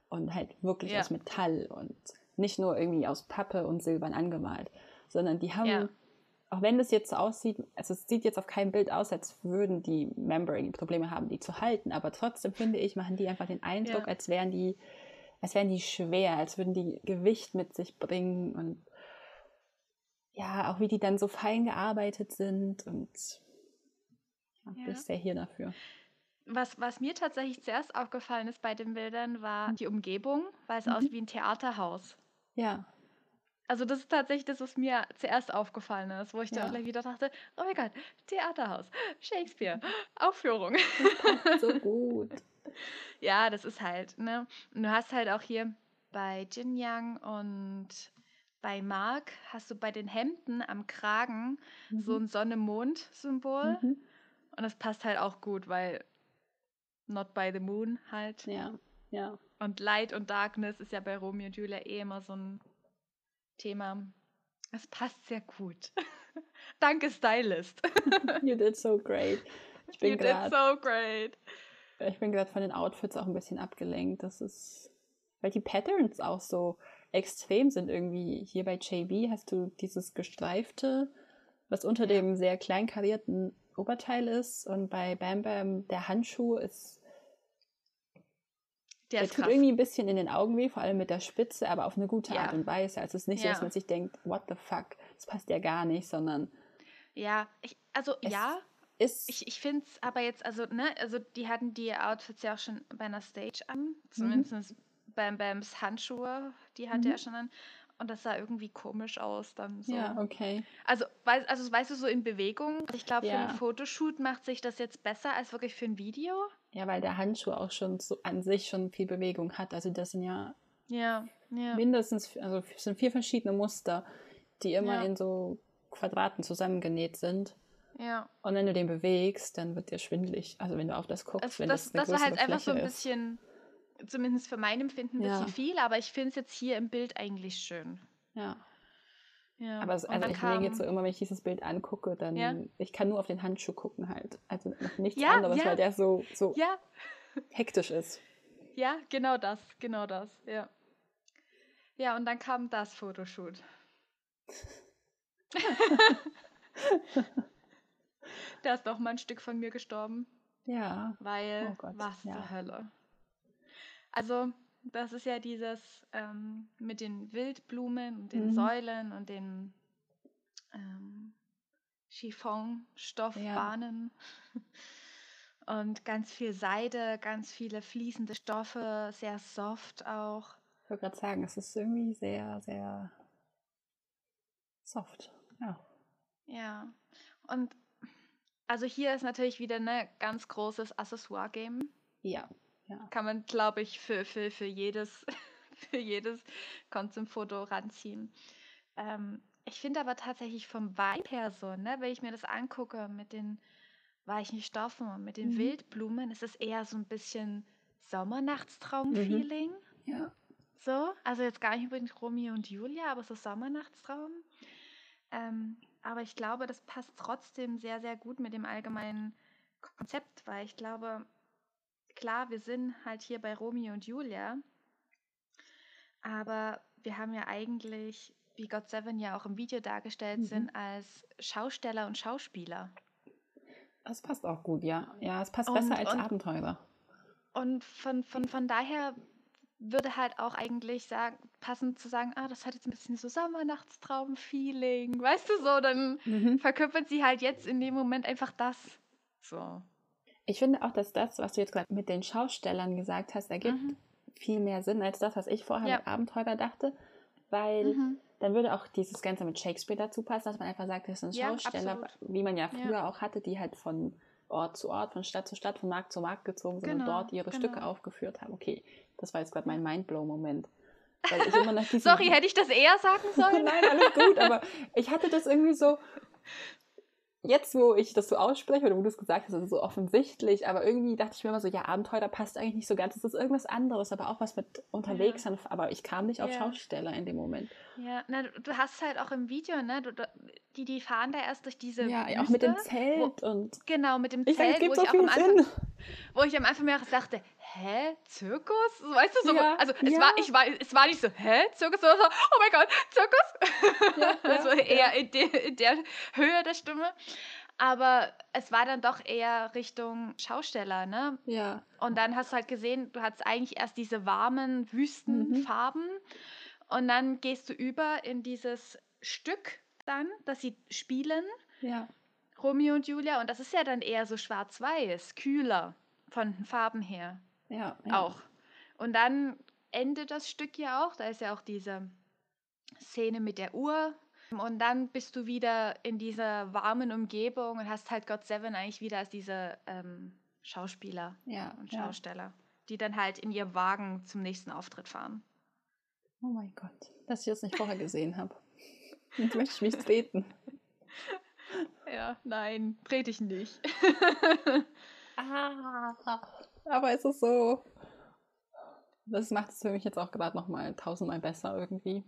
und halt wirklich ja. aus Metall und nicht nur irgendwie aus Pappe und Silbern angemalt, sondern die haben auch wenn das jetzt so aussieht, also es sieht jetzt auf keinem Bild aus, als würden die Membering Probleme haben, die zu halten, aber trotzdem finde ich, machen die einfach den Eindruck, ja. als wären die, als wären die schwer, als würden die Gewicht mit sich bringen und ja, auch wie die dann so fein gearbeitet sind und ja, ja. bin ich sehr hier dafür. Was, was mir tatsächlich zuerst aufgefallen ist bei den Bildern, war die Umgebung, weil es mhm. aussieht wie ein Theaterhaus. Ja. Also das ist tatsächlich das, was mir zuerst aufgefallen ist, wo ich ja. dann gleich wieder dachte, oh mein Gott, Theaterhaus, Shakespeare, Aufführung. so gut. Ja, das ist halt, ne? Und du hast halt auch hier bei Jin Yang und bei Mark hast du bei den Hemden am Kragen mhm. so ein Sonne-Mond-Symbol. Mhm. Und das passt halt auch gut, weil Not by the Moon halt. Ja, ja. Und Light und Darkness ist ja bei Romeo und Julia eh immer so ein Thema. Es passt sehr gut. Danke, Stylist. you did so great. Ich bin you grad, did so great. Ich bin gerade von den Outfits auch ein bisschen abgelenkt. Das ist, weil die Patterns auch so extrem sind irgendwie. Hier bei JB hast du dieses gestreifte, was unter dem sehr klein karierten Oberteil ist. Und bei Bam Bam der Handschuh ist. Der, der tut krass. irgendwie ein bisschen in den Augen weh, vor allem mit der Spitze, aber auf eine gute ja. Art und Weise. Also es ist nicht ja. so, dass man sich denkt, what the fuck, das passt ja gar nicht, sondern. Ja, ich, also ja. Ist ich ich finde es aber jetzt, also, ne, also die hatten die Outfits ja auch schon bei einer Stage an. Zumindest mhm. Bam Bams Handschuhe, die hatte mhm. er schon an. Und das sah irgendwie komisch aus dann so. Ja, okay. Also, weiß, also weißt du, so in Bewegung. Ich glaube, ja. für einen Fotoshoot macht sich das jetzt besser als wirklich für ein Video. Ja, weil der Handschuh auch schon so an sich schon viel Bewegung hat. Also das sind ja, ja, ja. mindestens, also sind vier verschiedene Muster, die immer ja. in so Quadraten zusammengenäht sind. Ja. Und wenn du den bewegst, dann wird dir schwindlig. Also wenn du auf das guckst, es, wenn das, das, das war halt einfach so ein bisschen zumindest für mein Empfinden ein ja. bisschen viel, aber ich finde es jetzt hier im Bild eigentlich schön. Ja. Ja. Aber also ich kam, jetzt so immer, wenn ich dieses Bild angucke, dann ja? ich kann nur auf den Handschuh gucken halt. Also nichts ja, anderes, weil der so, so hektisch ist. Ja, genau das, genau das, ja. Ja, und dann kam das Fotoshoot. da ist doch mal ein Stück von mir gestorben. Ja. Weil, oh Gott, was zur Hölle. Also, das ist ja dieses ähm, mit den Wildblumen und den mhm. Säulen und den ähm, Chiffonstoffbahnen. Ja. Und ganz viel Seide, ganz viele fließende Stoffe, sehr soft auch. Ich wollte gerade sagen, es ist irgendwie sehr, sehr soft. Ja. Ja. Und also hier ist natürlich wieder ein ne, ganz großes Accessoire-Game. Ja. Ja. Kann man, glaube ich, für, für, für jedes, für jedes Konsumfoto ranziehen. Ähm, ich finde aber tatsächlich vom Vibe her so, ne, wenn ich mir das angucke mit den weichen Stoffen und mit den mhm. Wildblumen, ist es eher so ein bisschen Sommernachtstraum-Feeling. Mhm. Ja. So, also jetzt gar nicht unbedingt Romeo und Julia, aber so Sommernachtstraum. Ähm, aber ich glaube, das passt trotzdem sehr, sehr gut mit dem allgemeinen Konzept, weil ich glaube, klar, wir sind halt hier bei Romeo und Julia, aber wir haben ja eigentlich, wie God Seven ja auch im Video dargestellt mhm. sind, als Schausteller und Schauspieler. Das passt auch gut, ja. Ja, es passt und, besser als und, Abenteurer. Und von, von, von daher würde halt auch eigentlich sagen, passend zu sagen, ah, das hat jetzt ein bisschen so Sommernachtstraum-Feeling, weißt du so, dann mhm. verkörpert sie halt jetzt in dem Moment einfach das. So. Ich finde auch, dass das, was du jetzt gerade mit den Schaustellern gesagt hast, ergibt mhm. viel mehr Sinn als das, was ich vorher ja. mit Abenteurer dachte, weil mhm. dann würde auch dieses Ganze mit Shakespeare dazu passen, dass man einfach sagt, das sind Schausteller, ja, wie man ja früher ja. auch hatte, die halt von Ort zu Ort, von Stadt zu Stadt, von Markt zu Markt gezogen sind genau, und dort ihre genau. Stücke aufgeführt haben. Okay, das war jetzt gerade mein Mindblow-Moment. Sorry, hätte ich das eher sagen sollen? Nein, alles gut, aber ich hatte das irgendwie so, jetzt, wo ich das so ausspreche oder wo du es gesagt hast, ist es so offensichtlich, aber irgendwie dachte ich mir immer so, ja, Abenteuer passt eigentlich nicht so ganz. Es ist irgendwas anderes, aber auch was mit unterwegs ja. aber ich kam nicht auf ja. Schausteller in dem Moment. Ja, na, du hast halt auch im Video, ne, du, die, die fahren da erst durch diese Ja, Wüste, auch mit dem Zelt wo, und Genau, mit dem Zelt, ich wo, so ich auch am Anfang, wo ich am Anfang mir auch dachte, hä, Zirkus? Weißt du so? Ja, also es ja. war, ich war, es war nicht so, hä, Zirkus, so, oh mein Gott, Zirkus. Ja, also eher in, de, in der Höhe der Stimme. Aber es war dann doch eher Richtung Schausteller, ne? Ja. Und dann hast du halt gesehen, du hattest eigentlich erst diese warmen Wüstenfarben mhm. und dann gehst du über in dieses Stück dann, das sie spielen. Ja. Romeo und Julia und das ist ja dann eher so schwarz-weiß, kühler von den Farben her. Ja, ja. Auch. Und dann endet das Stück ja auch, da ist ja auch diese Szene mit der Uhr. Und dann bist du wieder in dieser warmen Umgebung und hast halt God Seven eigentlich wieder als diese ähm, Schauspieler ja, und Schausteller, ja. die dann halt in ihr Wagen zum nächsten Auftritt fahren. Oh mein Gott, dass ich das nicht vorher gesehen habe. Jetzt möchte ich mich treten. Ja, nein, trete ich nicht. ah, aber es ist so. Das macht es für mich jetzt auch gerade nochmal tausendmal besser irgendwie.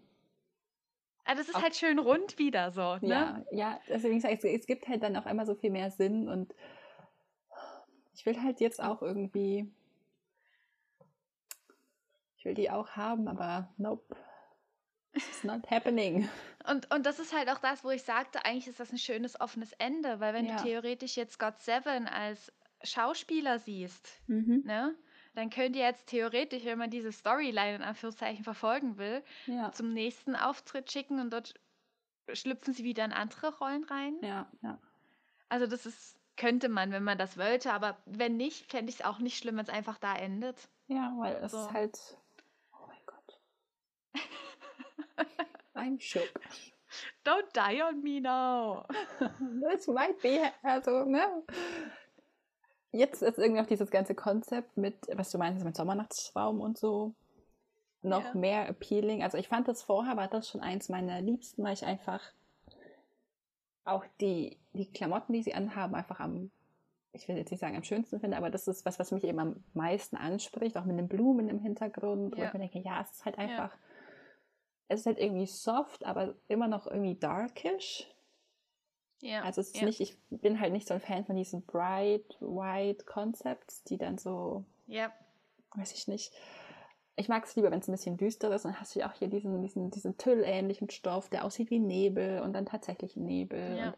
Aber das ist auch, halt schön rund wieder so, ne? Ja, ja, deswegen sage ich, es gibt halt dann auch einmal so viel mehr Sinn und ich will halt jetzt auch irgendwie. Ich will die auch haben, aber nope. It's not happening. Und, und das ist halt auch das, wo ich sagte, eigentlich ist das ein schönes offenes Ende, weil wenn ja. du theoretisch jetzt God Seven als Schauspieler siehst, mhm. ne, dann könnt ihr jetzt theoretisch, wenn man diese Storyline in Anführungszeichen verfolgen will, ja. zum nächsten Auftritt schicken und dort schlüpfen sie wieder in andere Rollen rein. Ja, ja. Also das ist, könnte man, wenn man das wollte, aber wenn nicht, fände ich es auch nicht schlimm, wenn es einfach da endet. Ja, weil es so. ist halt. Oh mein Gott. I'm shook. Don't die on me now. This might be, also, ne? Jetzt ist irgendwie auch dieses ganze Konzept mit, was du meinst, mit Sommernachtsraum und so, noch ja. mehr appealing. Also ich fand das vorher, war das schon eins meiner Liebsten, weil ich einfach auch die, die Klamotten, die sie anhaben, einfach am, ich will jetzt nicht sagen am schönsten finde, aber das ist was, was mich eben am meisten anspricht, auch mit den Blumen im Hintergrund, ja. wo ich mir denke, ja, es ist halt einfach, ja. es ist halt irgendwie soft, aber immer noch irgendwie darkish. Ja. Also es ist ja. nicht, ich bin halt nicht so ein Fan von diesen bright white Concepts, die dann so, ja. weiß ich nicht. Ich mag es lieber, wenn es ein bisschen düster ist. Dann hast du ja auch hier diesen, diesen, diesen Tüllähnlichen Stoff, der aussieht wie Nebel und dann tatsächlich Nebel. Ja. Und,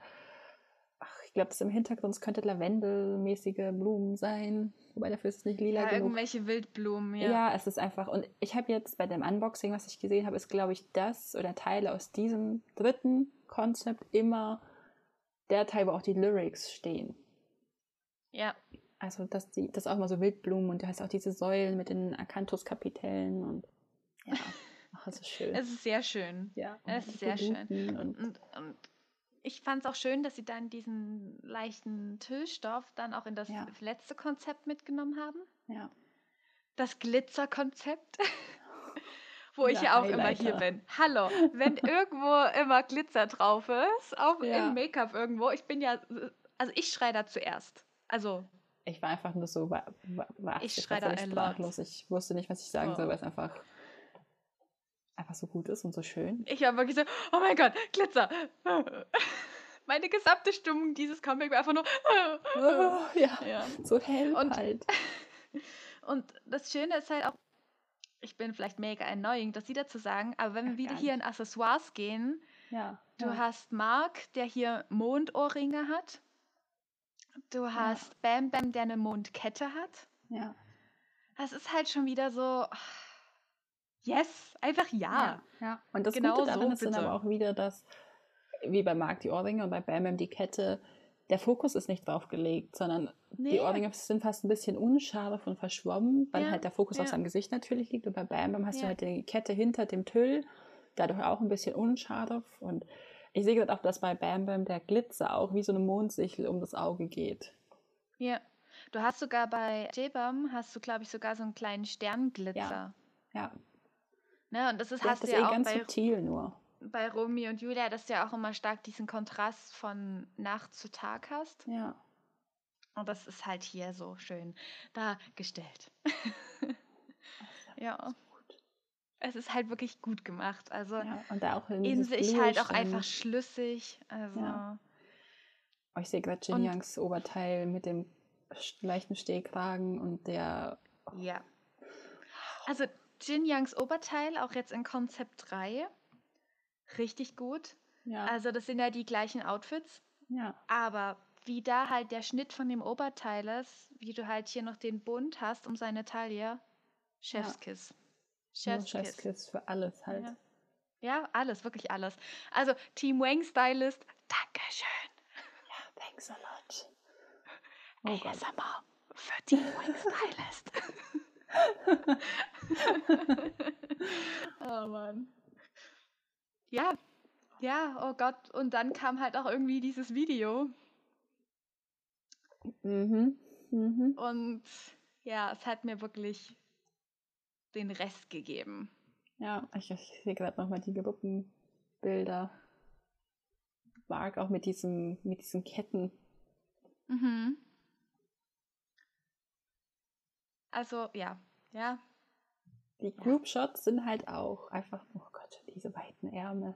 ach, ich glaube, das im Hintergrund könnte lavendelmäßige Blumen sein. Wobei dafür ist es nicht lila ja, genug. irgendwelche Wildblumen, ja. Ja, es ist einfach. Und ich habe jetzt bei dem Unboxing, was ich gesehen habe, ist, glaube ich, das oder Teile aus diesem dritten Konzept immer der Teil, wo auch die Lyrics stehen. Ja. Also, dass die, das auch mal so Wildblumen und da hast auch diese Säulen mit den Akanthus-Kapitellen und ja, ach, es ist schön. Es ist sehr schön. Ja. Es ist sehr schön. Und, und, und ich fand es auch schön, dass sie dann diesen leichten Tüllstoff dann auch in das ja. letzte Konzept mitgenommen haben. Ja. Das Glitzerkonzept. wo ich ja auch immer hier bin. Hallo, wenn irgendwo immer Glitzer drauf ist, auch ja. im Make-up irgendwo, ich bin ja, also ich schreie da zuerst. Also. Ich war einfach nur so, war, war ich schreie da sprachlos. Ich wusste nicht, was ich sagen oh. soll, weil es einfach einfach so gut ist und so schön. Ich habe wirklich so, oh mein Gott, Glitzer. Meine gesamte Stimmung dieses Comeback war einfach nur. oh, ja. ja, so hell und, halt. Und das Schöne ist halt auch, ich bin vielleicht mega annoying, das wieder zu sagen, aber wenn wir Ach, wieder hier in Accessoires gehen, ja, du ja. hast Mark, der hier Mondohrringe hat. Du hast ja. Bam Bam, der eine Mondkette hat. Ja. Das ist halt schon wieder so. Yes, einfach ja. Ja, ja. und das genau Gute daran so, ist dann aber auch wieder, dass, wie bei Mark die Ohrringe und bei Bam Bam die Kette, der Fokus ist nicht drauf gelegt, sondern nee. die Ohrringe sind fast ein bisschen unscharf und verschwommen, weil ja. halt der Fokus ja. auf seinem Gesicht natürlich liegt. Und bei Bam Bam hast ja. du halt die Kette hinter dem Tüll, dadurch auch ein bisschen unscharf. Und ich sehe gerade auch, dass bei Bam Bam der Glitzer auch wie so eine Mondsichel um das Auge geht. Ja. Du hast sogar bei J-Bam, hast du, glaube ich, sogar so einen kleinen Sternglitzer. Ja. ja. Ne, und das ist, hast das du ja eh auch ganz bei, subtil nur bei Romy und Julia, dass du ja auch immer stark diesen Kontrast von Nacht zu Tag hast. Ja. Und das ist halt hier so schön dargestellt. ja. Es ist halt wirklich gut gemacht. Also ja, und auch in, in sich halt auch einfach schlüssig. Also. Ja. Oh, ich sehe gerade Jin Youngs Oberteil mit dem leichten Stehkragen und der. Oh. Ja. Also Jin Youngs Oberteil, auch jetzt in Konzept 3, richtig gut. Ja. Also das sind ja die gleichen Outfits. Ja. Aber wie da halt der Schnitt von dem Oberteil ist, wie du halt hier noch den Bund hast um seine Taille, Chefskiss. Ja. Chefskiss. Chefskiss für alles halt. Ja. ja. alles, wirklich alles. Also Team Wang Stylist, Dankeschön. Ja, thanks a lot. Oh ASMR Gott. für Team Wang Stylist. oh Mann. Ja, ja, oh Gott. Und dann kam halt auch irgendwie dieses Video. Mhm. Mhm. Und ja, es hat mir wirklich den Rest gegeben. Ja, ich, ich sehe gerade nochmal die Gruppenbilder. Mark auch mit diesem, mit diesen Ketten. Mhm. Also, ja, ja. Die Group Shots sind halt auch einfach, oh Gott, diese weiten Ärmel.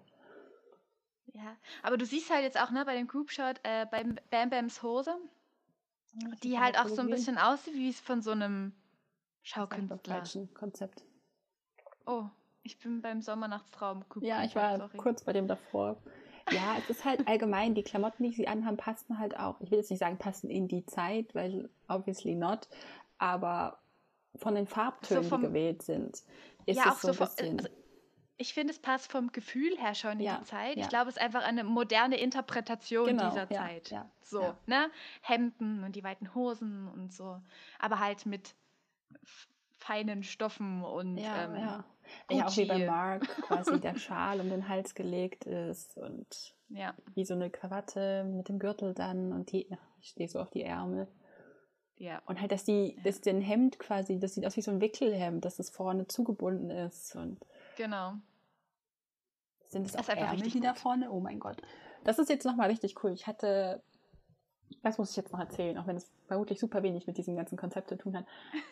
Ja, aber du siehst halt jetzt auch, ne, bei dem Group Shot, äh, bei Bam Bams Hose, die halt auch so ein bisschen aussieht wie es von so einem Schaukünstler. Konzept. Oh, ich bin beim Sommernachtstraum. Ja, ich war sorry. kurz bei dem davor. Ja, es ist halt allgemein, die Klamotten, die sie anhaben, passen halt auch. Ich will jetzt nicht sagen, passen in die Zeit, weil obviously not, aber von den Farbtönen, so vom, die gewählt sind, ist ja, es so ein bisschen. Also ich finde, es passt vom Gefühl her schon in ja, die Zeit. Ja. Ich glaube, es ist einfach eine moderne Interpretation genau, dieser ja, Zeit. so, ne? Hemden und die weiten Hosen und so. Aber halt mit feinen Stoffen und ja, ähm, ja. ja, auch wie bei Mark quasi der Schal um den Hals gelegt ist und wie so eine Krawatte mit dem Gürtel dann und die, ich stehe so auf die Ärmel. Ja. Und halt, dass die, dass den Hemd quasi, das sieht aus wie so ein Wickelhemd, dass es vorne zugebunden ist und Genau. Sind es auch Ärmel, die da vorne? Oh mein Gott. Das ist jetzt nochmal richtig cool. Ich hatte, das muss ich jetzt noch erzählen, auch wenn es vermutlich super wenig mit diesem ganzen Konzept zu tun hat.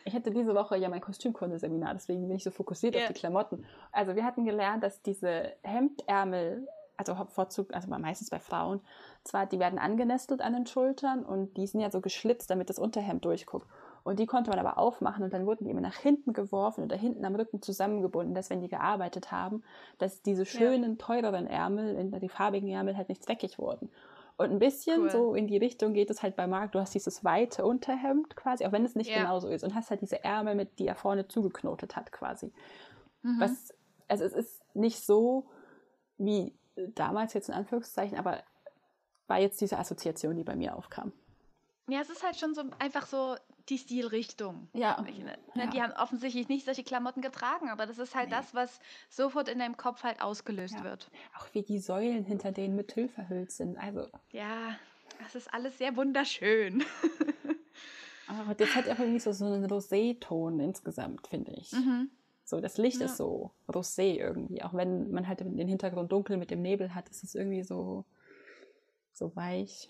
Ich hatte diese Woche ja mein Kostümkundeseminar, deswegen bin ich so fokussiert yeah. auf die Klamotten. Also wir hatten gelernt, dass diese Hemdärmel, also Vorzug, also meistens bei Frauen, zwar, die werden angenestelt an den Schultern und die sind ja so geschlitzt, damit das Unterhemd durchguckt. Und die konnte man aber aufmachen und dann wurden die immer nach hinten geworfen oder hinten am Rücken zusammengebunden, dass wenn die gearbeitet haben, dass diese schönen, teureren Ärmel, die farbigen Ärmel halt nicht zweckig wurden. Und ein bisschen cool. so in die Richtung geht es halt bei Marc. Du hast dieses weite Unterhemd quasi, auch wenn es nicht ja. genauso ist. Und hast halt diese Ärmel, mit die er vorne zugeknotet hat quasi. Mhm. Was, also es ist nicht so wie damals jetzt in Anführungszeichen, aber war jetzt diese Assoziation, die bei mir aufkam. Ja, es ist halt schon so einfach so die Stilrichtung. Ja. Ne, ja. Die haben offensichtlich nicht solche Klamotten getragen, aber das ist halt nee. das, was sofort in deinem Kopf halt ausgelöst ja. wird. Auch wie die Säulen hinter denen mit Tüll verhüllt sind. Also. Ja, das ist alles sehr wunderschön. aber das hat irgendwie so, so einen Rosé-Ton insgesamt, finde ich. Mhm. So, das Licht ja. ist so rosé irgendwie. Auch wenn man halt den Hintergrund dunkel mit dem Nebel hat, ist es irgendwie so, so weich.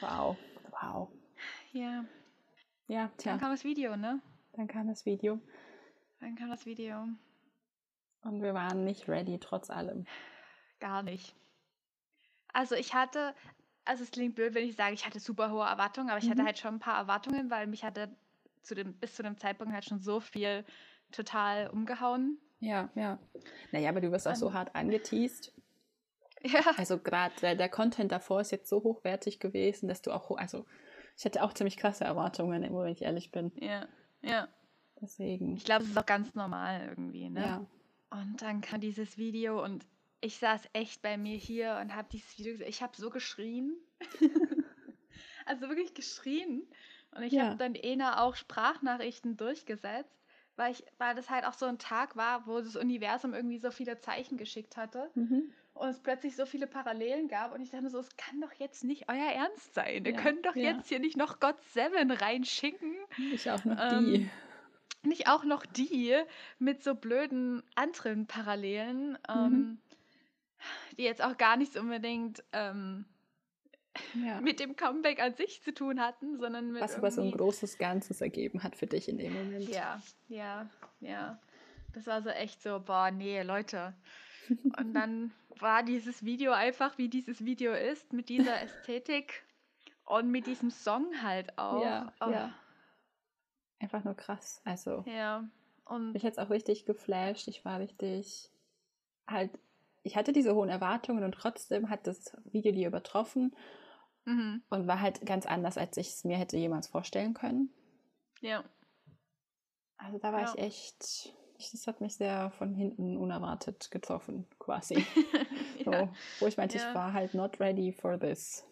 Wow, wow. Ja. Ja, tja. Dann kam das Video, ne? Dann kam das Video. Dann kam das Video. Und wir waren nicht ready, trotz allem. Gar nicht. Also ich hatte, also es klingt blöd, wenn ich sage, ich hatte super hohe Erwartungen, aber ich mhm. hatte halt schon ein paar Erwartungen, weil mich hatte zu dem, bis zu dem Zeitpunkt halt schon so viel total umgehauen. Ja, ja. Naja, aber du wirst auch so hart angeteased. Ja. Also gerade der, der Content davor ist jetzt so hochwertig gewesen, dass du auch, also ich hatte auch ziemlich krasse Erwartungen, wenn ich ehrlich bin. Ja, ja. Deswegen. Ich glaube, es ist auch ganz normal irgendwie, ne? Ja. Und dann kam dieses Video und ich saß echt bei mir hier und habe dieses Video gesehen. Ich habe so geschrien. also wirklich geschrien. Und ich ja. habe dann Ena auch Sprachnachrichten durchgesetzt, weil, ich, weil das halt auch so ein Tag war, wo das Universum irgendwie so viele Zeichen geschickt hatte. Mhm und es plötzlich so viele Parallelen gab und ich dachte so, es kann doch jetzt nicht euer Ernst sein. Ihr ja, könnt doch ja. jetzt hier nicht noch God Seven reinschicken. Nicht auch noch ähm, die. Nicht auch noch die mit so blöden anderen Parallelen, ähm, mhm. die jetzt auch gar nichts unbedingt ähm, ja. mit dem Comeback an sich zu tun hatten, sondern mit. Was aber so ein großes Ganzes ergeben hat für dich in dem Moment. Ja, ja, ja. Das war so echt so, boah, nee, Leute. Und dann war dieses Video einfach, wie dieses Video ist, mit dieser Ästhetik und mit diesem Song halt auch. Ja, oh. ja. Einfach nur krass. Also. Ja. Und mich hat es auch richtig geflasht. Ich war richtig halt, ich hatte diese hohen Erwartungen und trotzdem hat das Video die übertroffen mhm. und war halt ganz anders, als ich es mir hätte jemals vorstellen können. Ja. Also da war ja. ich echt das hat mich sehr von hinten unerwartet getroffen, quasi. ja. so, wo ich meinte, ja. ich war halt not ready for this.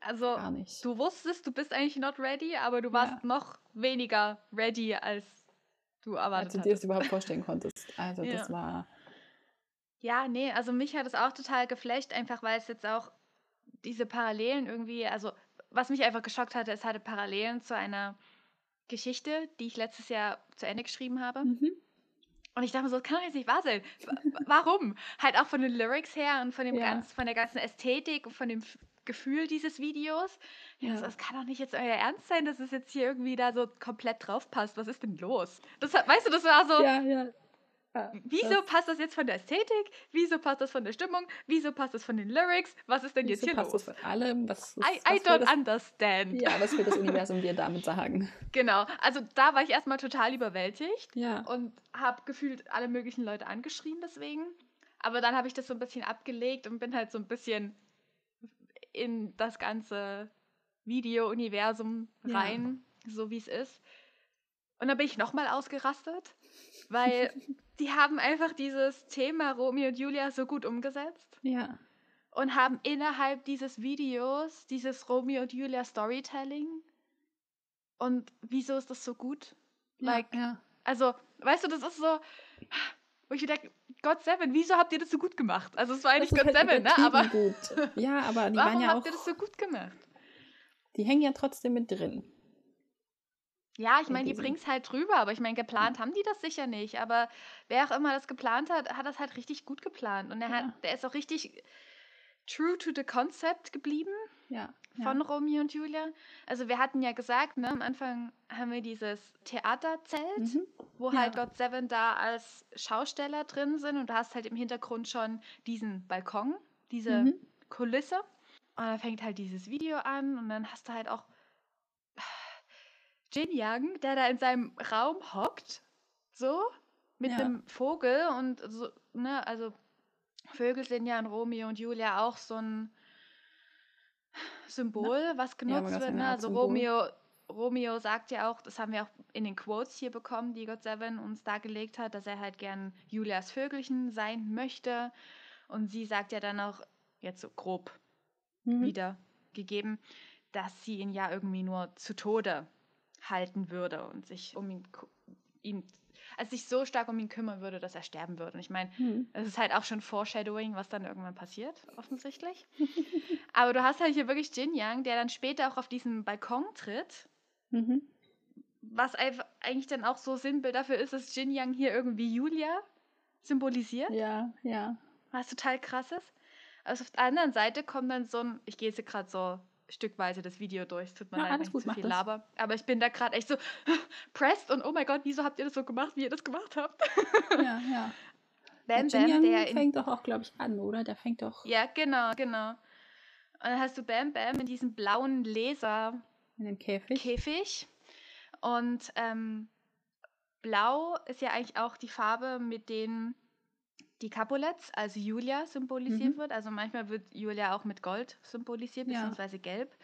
Also, du wusstest, du bist eigentlich not ready, aber du warst ja. noch weniger ready, als du erwartet hast. Als du dir das überhaupt vorstellen konntest. Also, ja. das war. Ja, nee, also mich hat es auch total geflasht, einfach weil es jetzt auch diese Parallelen irgendwie, also was mich einfach geschockt hatte, es hatte Parallelen zu einer Geschichte, die ich letztes Jahr zu Ende geschrieben habe. Mhm. Und ich dachte mir so, das kann doch jetzt nicht wahr sein. Warum? halt auch von den Lyrics her und von, dem ja. ganz, von der ganzen Ästhetik und von dem Gefühl dieses Videos. Ja. Also, das kann doch nicht jetzt euer Ernst sein, dass es jetzt hier irgendwie da so komplett drauf passt. Was ist denn los? Das, weißt du, das war so. Ja, ja. Wieso das passt das jetzt von der Ästhetik? Wieso passt das von der Stimmung? Wieso passt das von den Lyrics? Was ist denn jetzt hier passt los? Das von allem? Was, was, I, I don't das, understand. Ja, was will das Universum dir damit sagen? Genau. Also da war ich erstmal total überwältigt ja. und habe gefühlt alle möglichen Leute angeschrien deswegen. Aber dann habe ich das so ein bisschen abgelegt und bin halt so ein bisschen in das ganze Video-Universum rein, ja. so wie es ist. Und dann bin ich nochmal ausgerastet, weil die haben einfach dieses Thema Romeo und Julia so gut umgesetzt. Ja. Und haben innerhalb dieses Videos dieses Romeo und Julia Storytelling. Und wieso ist das so gut? Like, ja, ja. Also, weißt du, das ist so, wo ich denke, God Seven, wieso habt ihr das so gut gemacht? Also es war eigentlich God halt Seven, ne? Aber gut. Ja, aber die warum waren ja habt ihr das so gut gemacht? Die hängen ja trotzdem mit drin. Ja, ich meine, die bringen es halt drüber, aber ich meine, geplant haben die das sicher nicht. Aber wer auch immer das geplant hat, hat das halt richtig gut geplant. Und er ja. hat, der ist auch richtig true to the concept geblieben. Ja. Von ja. Romeo und Julia. Also wir hatten ja gesagt, ne, am Anfang haben wir dieses Theaterzelt, mhm. wo ja. halt God Seven da als Schausteller drin sind und du hast halt im Hintergrund schon diesen Balkon, diese mhm. Kulisse. Und dann fängt halt dieses Video an und dann hast du halt auch Jin Yang, der da in seinem Raum hockt, so, mit ja. einem Vogel und so, ne, also Vögel sind ja in Romeo und Julia auch so ein Symbol, Na, was genutzt ja, wird. Ne? Also Romeo, Romeo sagt ja auch, das haben wir auch in den Quotes hier bekommen, die God Seven uns dargelegt hat, dass er halt gern Julias Vögelchen sein möchte. Und sie sagt ja dann auch, jetzt so grob mhm. wiedergegeben, dass sie ihn ja irgendwie nur zu Tode halten würde und sich um ihn, ihn also sich so stark um ihn kümmern würde, dass er sterben würde. Und ich meine, hm. es ist halt auch schon Foreshadowing, was dann irgendwann passiert, offensichtlich. Aber du hast halt hier wirklich Jin Yang, der dann später auch auf diesen Balkon tritt. Mhm. Was eigentlich dann auch so Sinnbild dafür ist, dass Jin Yang hier irgendwie Julia symbolisiert. Ja, ja. Was total krass ist. Also auf der anderen Seite kommt dann so ein, ich gehe jetzt gerade so stückweise das Video durch. Tut mir ja, leid, alles gut, zu viel laber. Aber ich bin da gerade echt so pressed und oh mein Gott, wieso habt ihr das so gemacht, wie ihr das gemacht habt? ja, ja. Bam Bam, der fängt doch auch, glaube ich, an, oder? Der fängt doch. Ja, genau, genau. Und dann hast du Bam Bam in diesem blauen Laser. In dem Käfig. Käfig. Und ähm, blau ist ja eigentlich auch die Farbe, mit denen die Capulets, also Julia, symbolisiert mhm. wird. Also manchmal wird Julia auch mit Gold symbolisiert, beziehungsweise ja. gelb.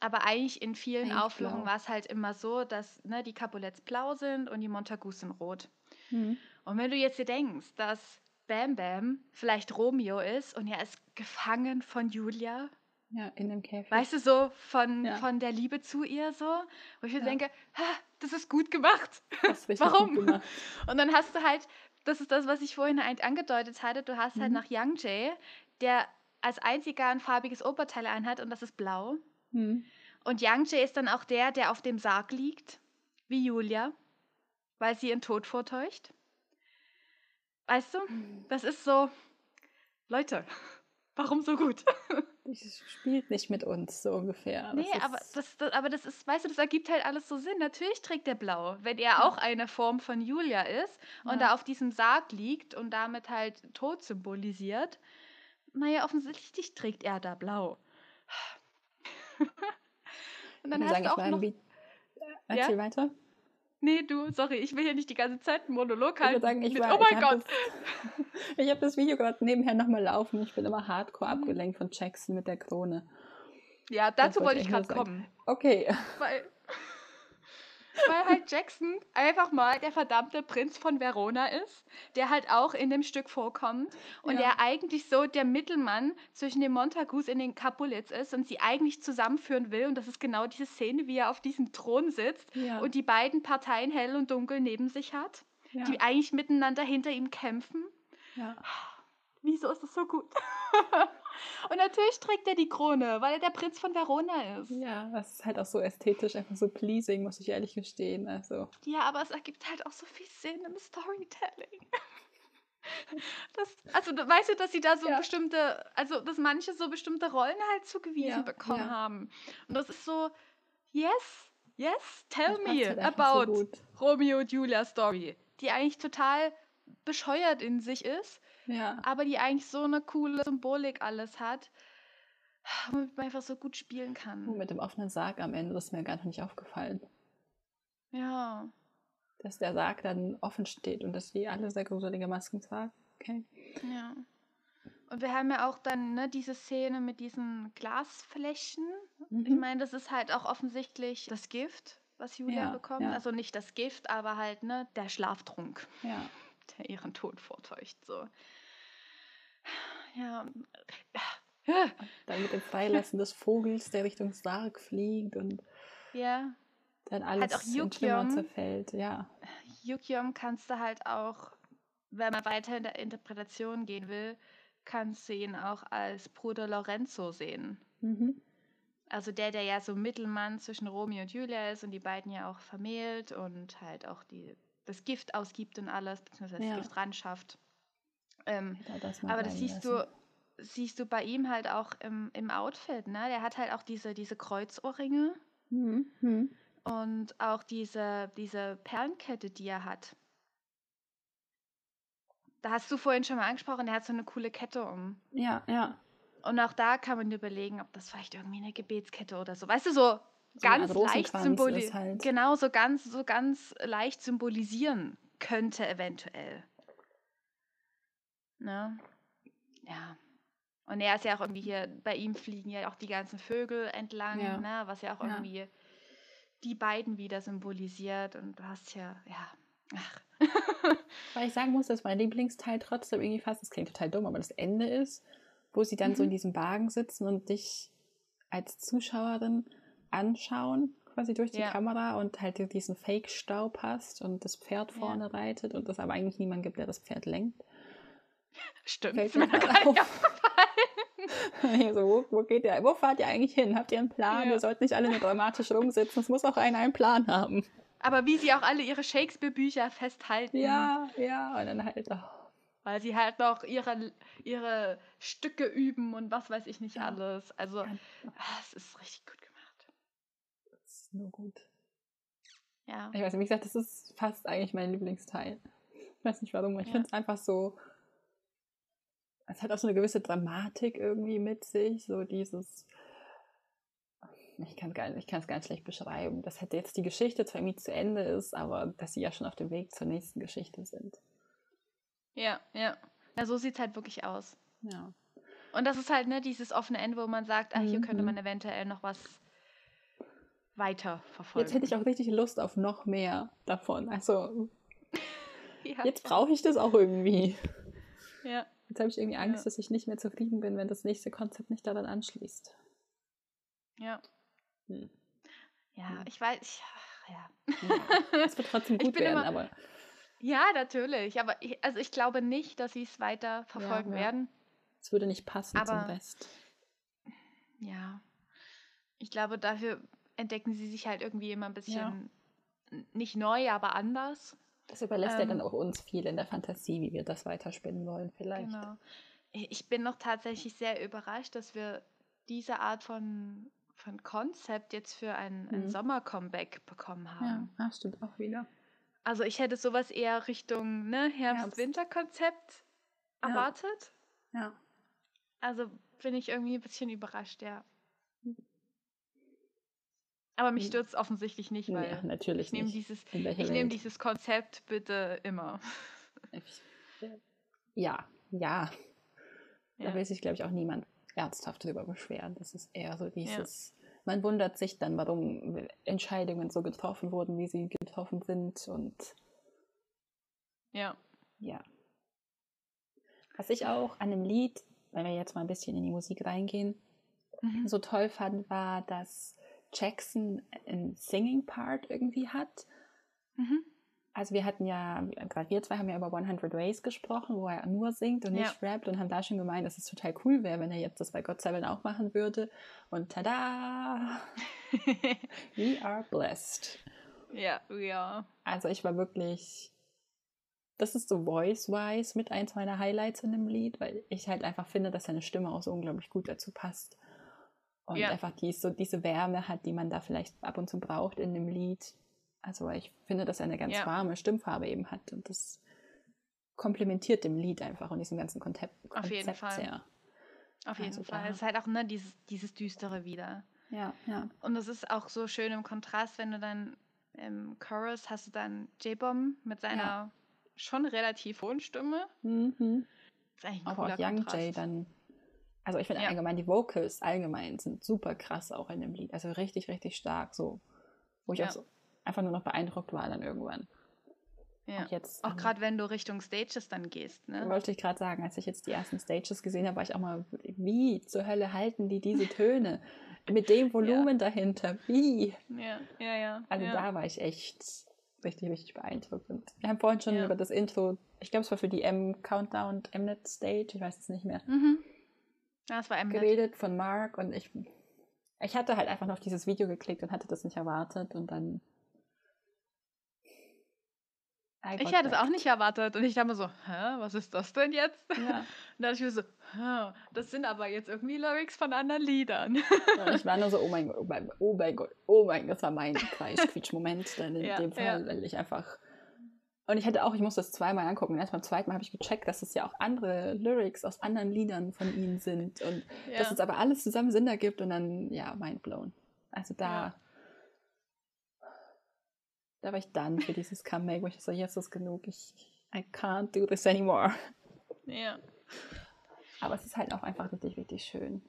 Aber eigentlich in vielen eigentlich Aufführungen war es halt immer so, dass ne, die Capulets blau sind und die Montagus sind rot. Mhm. Und wenn du jetzt dir denkst, dass Bam Bam vielleicht Romeo ist und er ist gefangen von Julia. Ja, in dem Käfig. Weißt du, so von, ja. von der Liebe zu ihr so. Wo ich mir ja. denke, ha, das ist gut gemacht. Warum? Gut gemacht. Und dann hast du halt das ist das, was ich vorhin angedeutet hatte. Du hast halt mhm. halt noch Young Jay, der als einziger ein farbiges Oberteil anhat und das ist blau. Mhm. Und Young Jay ist dann auch der, der auf dem Sarg liegt, wie Julia, weil sie ihren Tod vortäuscht. Weißt du? Mhm. Das ist so, Leute, warum so gut? Ich spielt nicht mit uns, so ungefähr. Nee, aber das, das, aber das ist, weißt du, das ergibt halt alles so Sinn. Natürlich trägt der blau, wenn er auch eine Form von Julia ist und ja. da auf diesem Sarg liegt und damit halt Tod symbolisiert. Naja, offensichtlich trägt er da blau. und dann hast sagen, du auch noch... Erzähl ja? weiter. Nee, du, sorry, ich will hier nicht die ganze Zeit einen Monolog halten. Ich sagen, ich war, oh mein Gott! Das, ich habe das Video gerade nebenher nochmal laufen. Ich bin immer hardcore abgelenkt von Jackson mit der Krone. Ja, dazu wollte ich gerade kommen. Okay. Weil Weil halt Jackson einfach mal der verdammte Prinz von Verona ist, der halt auch in dem Stück vorkommt und ja. der eigentlich so der Mittelmann zwischen den Montagus in den Capulets ist und sie eigentlich zusammenführen will. Und das ist genau diese Szene, wie er auf diesem Thron sitzt ja. und die beiden Parteien hell und dunkel neben sich hat, ja. die eigentlich miteinander hinter ihm kämpfen. Ja. Wieso ist das so gut? Und natürlich trägt er die Krone, weil er der Prinz von Verona ist. Ja, das ist halt auch so ästhetisch, einfach so pleasing, muss ich ehrlich gestehen. Also. Ja, aber es ergibt halt auch so viel Sinn im Storytelling. Das, also weißt du, dass sie da so ja. bestimmte, also dass manche so bestimmte Rollen halt zugewiesen ja, bekommen ja. haben. Und das ist so, yes, yes, tell das me halt about so Romeo und Julia Story, die eigentlich total bescheuert in sich ist, ja. aber die eigentlich so eine coole Symbolik alles hat, womit man einfach so gut spielen kann. Und mit dem offenen Sarg am Ende, das ist mir gar nicht aufgefallen. Ja. Dass der Sarg dann offen steht und dass die alle sehr gruselige Masken tragen. Okay. Ja. Und wir haben ja auch dann ne, diese Szene mit diesen Glasflächen. Mhm. Ich meine, das ist halt auch offensichtlich das Gift, was Julia ja, bekommt. Ja. Also nicht das Gift, aber halt ne, der Schlaftrunk. Ja der ihren Tod vortäuscht. So. Ja. Dann mit dem Freilassen des Vogels, der Richtung Sarg fliegt und ja. dann alles halt auch Yukiom, zerfällt. Ja. Yukiom kannst du halt auch, wenn man weiter in der Interpretation gehen will, kannst du ihn auch als Bruder Lorenzo sehen. Mhm. Also der, der ja so Mittelmann zwischen Romeo und Julia ist und die beiden ja auch vermählt und halt auch die das Gift ausgibt und alles, beziehungsweise ja. das Gift ran schafft. Ähm, das aber das siehst lassen. du, siehst du bei ihm halt auch im, im Outfit, ne? Der hat halt auch diese, diese Kreuzohrringe mhm. und auch diese, diese Perlenkette, die er hat. Da hast du vorhin schon mal angesprochen, der hat so eine coole Kette um. Ja, ja. Und auch da kann man überlegen, ob das vielleicht irgendwie eine Gebetskette oder so. Weißt du, so so ganz leicht symbolisieren. Halt. Genau, so ganz, so ganz leicht symbolisieren könnte eventuell. Ne? Ja. Und er ist ja auch irgendwie hier, bei ihm fliegen ja auch die ganzen Vögel entlang, ja. ne? was ja auch irgendwie ja. die beiden wieder symbolisiert. Und du hast ja, ja, ach. Weil ich sagen muss, dass mein Lieblingsteil trotzdem irgendwie fast, das klingt total dumm, aber das Ende ist, wo sie dann mhm. so in diesem Wagen sitzen und dich als Zuschauerin anschauen, quasi durch die ja. Kamera und halt diesen Fake-Staub hast und das Pferd vorne ja. reitet und es aber eigentlich niemand gibt, der das Pferd lenkt. Stimmt. Fällt mir gerade auf. so, wo, wo, geht ihr, wo fahrt ihr eigentlich hin? Habt ihr einen Plan? Ja. Ihr sollt nicht alle nur dramatisch rumsitzen. Es muss auch einer einen Plan haben. Aber wie sie auch alle ihre Shakespeare-Bücher festhalten. Ja, ja, und dann halt. Oh. Weil sie halt noch ihre, ihre Stücke üben und was weiß ich nicht alles. Also, ah, es ist richtig gut nur gut. Ja. Ich weiß nicht, wie gesagt, das ist fast eigentlich mein Lieblingsteil. Ich weiß nicht warum, ich ja. finde es einfach so. Es hat auch so eine gewisse Dramatik irgendwie mit sich, so dieses. Ich kann es gar, nicht, nicht schlecht beschreiben. Dass halt jetzt die Geschichte zwar irgendwie zu Ende ist, aber dass sie ja schon auf dem Weg zur nächsten Geschichte sind. Ja, ja. Ja, so sieht es halt wirklich aus. Ja. Und das ist halt, ne, dieses offene Ende, wo man sagt, ach, hier mhm. könnte man eventuell noch was weiter verfolgen. Jetzt hätte ich auch richtig Lust auf noch mehr davon. Also ja. jetzt brauche ich das auch irgendwie. Ja. Jetzt habe ich irgendwie Angst, ja. dass ich nicht mehr zufrieden bin, wenn das nächste Konzept nicht daran anschließt. Ja. Hm. Ja, hm. ich weiß, ich, ja. Es wird trotzdem gut werden, immer, aber. Ja, natürlich. Aber ich, also ich glaube nicht, dass sie es weiter verfolgen werden. Es würde nicht passen aber, zum Rest. Ja. Ich glaube, dafür entdecken sie sich halt irgendwie immer ein bisschen ja. nicht neu, aber anders. Das überlässt ähm, ja dann auch uns viel in der Fantasie, wie wir das weiterspinnen wollen, vielleicht. Genau. Ich bin noch tatsächlich sehr überrascht, dass wir diese Art von, von Konzept jetzt für ein, ein mhm. Sommer-Comeback bekommen haben. Ja, das stimmt auch wieder. Also ich hätte sowas eher Richtung ne, Herbst-Winter-Konzept ja. erwartet. Ja. Also bin ich irgendwie ein bisschen überrascht, ja. Aber mich hm. stört es offensichtlich nicht, weil ja, natürlich ich nehme dieses, ich nehme dieses Konzept bitte immer. Ja, ja. Da will sich, glaube ich, auch niemand ernsthaft drüber beschweren. Das ist eher so dieses, ja. man wundert sich dann, warum Entscheidungen so getroffen wurden, wie sie getroffen sind und ja. Ja. Was ich auch an dem Lied, wenn wir jetzt mal ein bisschen in die Musik reingehen, mhm. so toll fand, war, dass Jackson einen Singing-Part irgendwie hat. Mhm. Also wir hatten ja, gerade wir zwei haben ja über 100 Ways gesprochen, wo er nur singt und nicht ja. rappt und haben da schon gemeint, dass es total cool wäre, wenn er jetzt das bei God Seven auch machen würde. Und tada! we are blessed. Ja, we are. Also ich war wirklich, das ist so voice-wise mit eins meiner Highlights in dem Lied, weil ich halt einfach finde, dass seine Stimme auch so unglaublich gut dazu passt. Und ja. einfach die, so diese Wärme hat, die man da vielleicht ab und zu braucht in dem Lied. Also ich finde, dass er eine ganz ja. warme Stimmfarbe eben hat und das komplementiert dem Lied einfach und diesem ganzen Konzept, Auf jeden Fall. sehr. Auf jeden also Fall. Es ist halt auch ne, dieses, dieses Düstere wieder. Ja, ja. Und es ist auch so schön im Kontrast, wenn du dann im Chorus hast du dann J-Bomb mit seiner ja. schon relativ hohen Stimme. Mhm. Das ist eigentlich ein auch auch Young Kontrast. Jay dann. Also ich finde ja. allgemein die Vocals allgemein sind super krass auch in dem Lied. Also richtig, richtig stark so. Wo ich ja. auch so einfach nur noch beeindruckt war dann irgendwann. Ja. Auch, jetzt, auch ähm, gerade wenn du Richtung Stages dann gehst. Ne? Wollte ich gerade sagen, als ich jetzt die ersten Stages gesehen habe, war ich auch mal, wie zur Hölle halten die diese Töne? Mit dem Volumen ja. dahinter, wie? Ja, ja, ja. Also ja. da war ich echt richtig, richtig beeindruckt. Und wir haben vorhin schon über das Intro, ich glaube, es war für die M-Countdown, Mnet Stage, ich weiß es nicht mehr. Mhm. Ja, es war. Geredet von Mark und ich, ich hatte halt einfach noch auf dieses Video geklickt und hatte das nicht erwartet und dann ich hätte es auch nicht erwartet. Und ich dachte mir so, hä, was ist das denn jetzt? Ja. Und dann dachte ich mir so, hä, das sind aber jetzt irgendwie Lyrics von anderen Liedern. Ja, ich war nur so, oh mein Gott, oh mein, oh mein Gott, oh mein Gott, das war mein Kreisquietsch-Moment dann in ja, dem Fall, ja. weil ich einfach. Und ich hatte auch, ich musste das zweimal angucken. Erst beim zweiten Mal habe ich gecheckt, dass es ja auch andere Lyrics aus anderen Liedern von ihnen sind. Und dass es aber alles zusammen Sinn ergibt und dann, ja, mind blown. Also da da war ich dann für dieses Comeback, wo ich so, jetzt ist genug, ich I can't do this anymore. Ja. Aber es ist halt auch einfach richtig, richtig schön.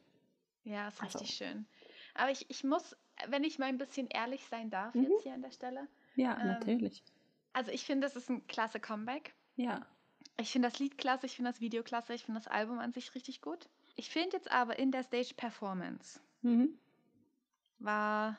Ja, es ist also. richtig schön. Aber ich, ich muss, wenn ich mal ein bisschen ehrlich sein darf, mhm. jetzt hier an der Stelle. Ja, ähm, natürlich. Also ich finde, das ist ein klasse Comeback. Ja. Ich finde das Lied klasse, ich finde das Video klasse, ich finde das Album an sich richtig gut. Ich finde jetzt aber in der Stage Performance mhm. war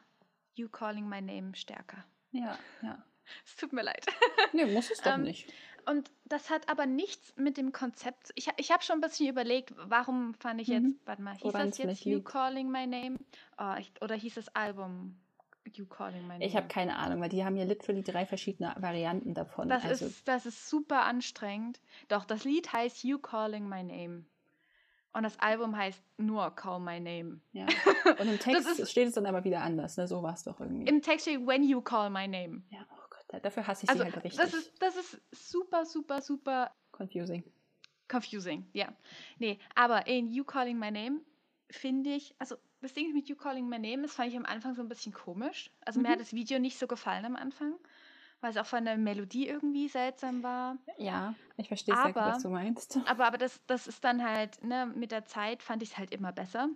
You Calling My Name stärker. Ja, ja. Es tut mir leid. Nee, muss es doch ähm, nicht. Und das hat aber nichts mit dem Konzept. Ich, ich habe schon ein bisschen überlegt, warum fand ich jetzt, mhm. warte mal, hieß Woran's das jetzt You. Calling My Name? Oh, ich, oder hieß das Album You Calling My Name? Ich habe keine Ahnung, weil die haben ja literally drei verschiedene Varianten davon. Das, also. ist, das ist super anstrengend. Doch, das Lied heißt You Calling My Name. Und das Album heißt nur Call My Name. Ja. Und im Text ist, steht es dann aber wieder anders, ne? So war es doch irgendwie. Im Text steht When You Call My Name. Ja, oh Gott, dafür hasse ich also, sie halt richtig. Das ist, das ist super, super, super. Confusing. Confusing, ja. Nee, aber in You Calling My Name finde ich, also das Ding mit You Calling My Name, das fand ich am Anfang so ein bisschen komisch. Also mhm. mir hat das Video nicht so gefallen am Anfang weil es auch von der Melodie irgendwie seltsam war. Ja, ich verstehe sehr gut, was du meinst. Aber, aber das, das ist dann halt, ne, mit der Zeit fand ich es halt immer besser.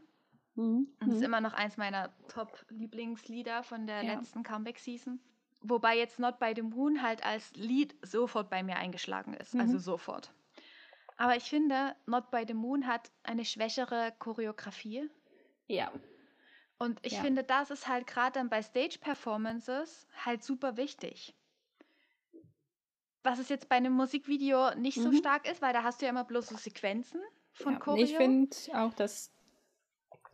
Mhm. Und es ist mhm. immer noch eins meiner Top-Lieblingslieder von der ja. letzten Comeback-Season. Wobei jetzt Not by the Moon halt als Lied sofort bei mir eingeschlagen ist. Also mhm. Also sofort. Aber ich finde, Not by the Moon hat eine schwächere Choreografie. Ja. Und ich ja. finde, das ist halt gerade dann bei Stage-Performances halt super wichtig was es jetzt bei einem Musikvideo nicht mhm. so stark ist, weil da hast du ja immer bloß so Sequenzen von ja, Choreo. Ich finde auch, dass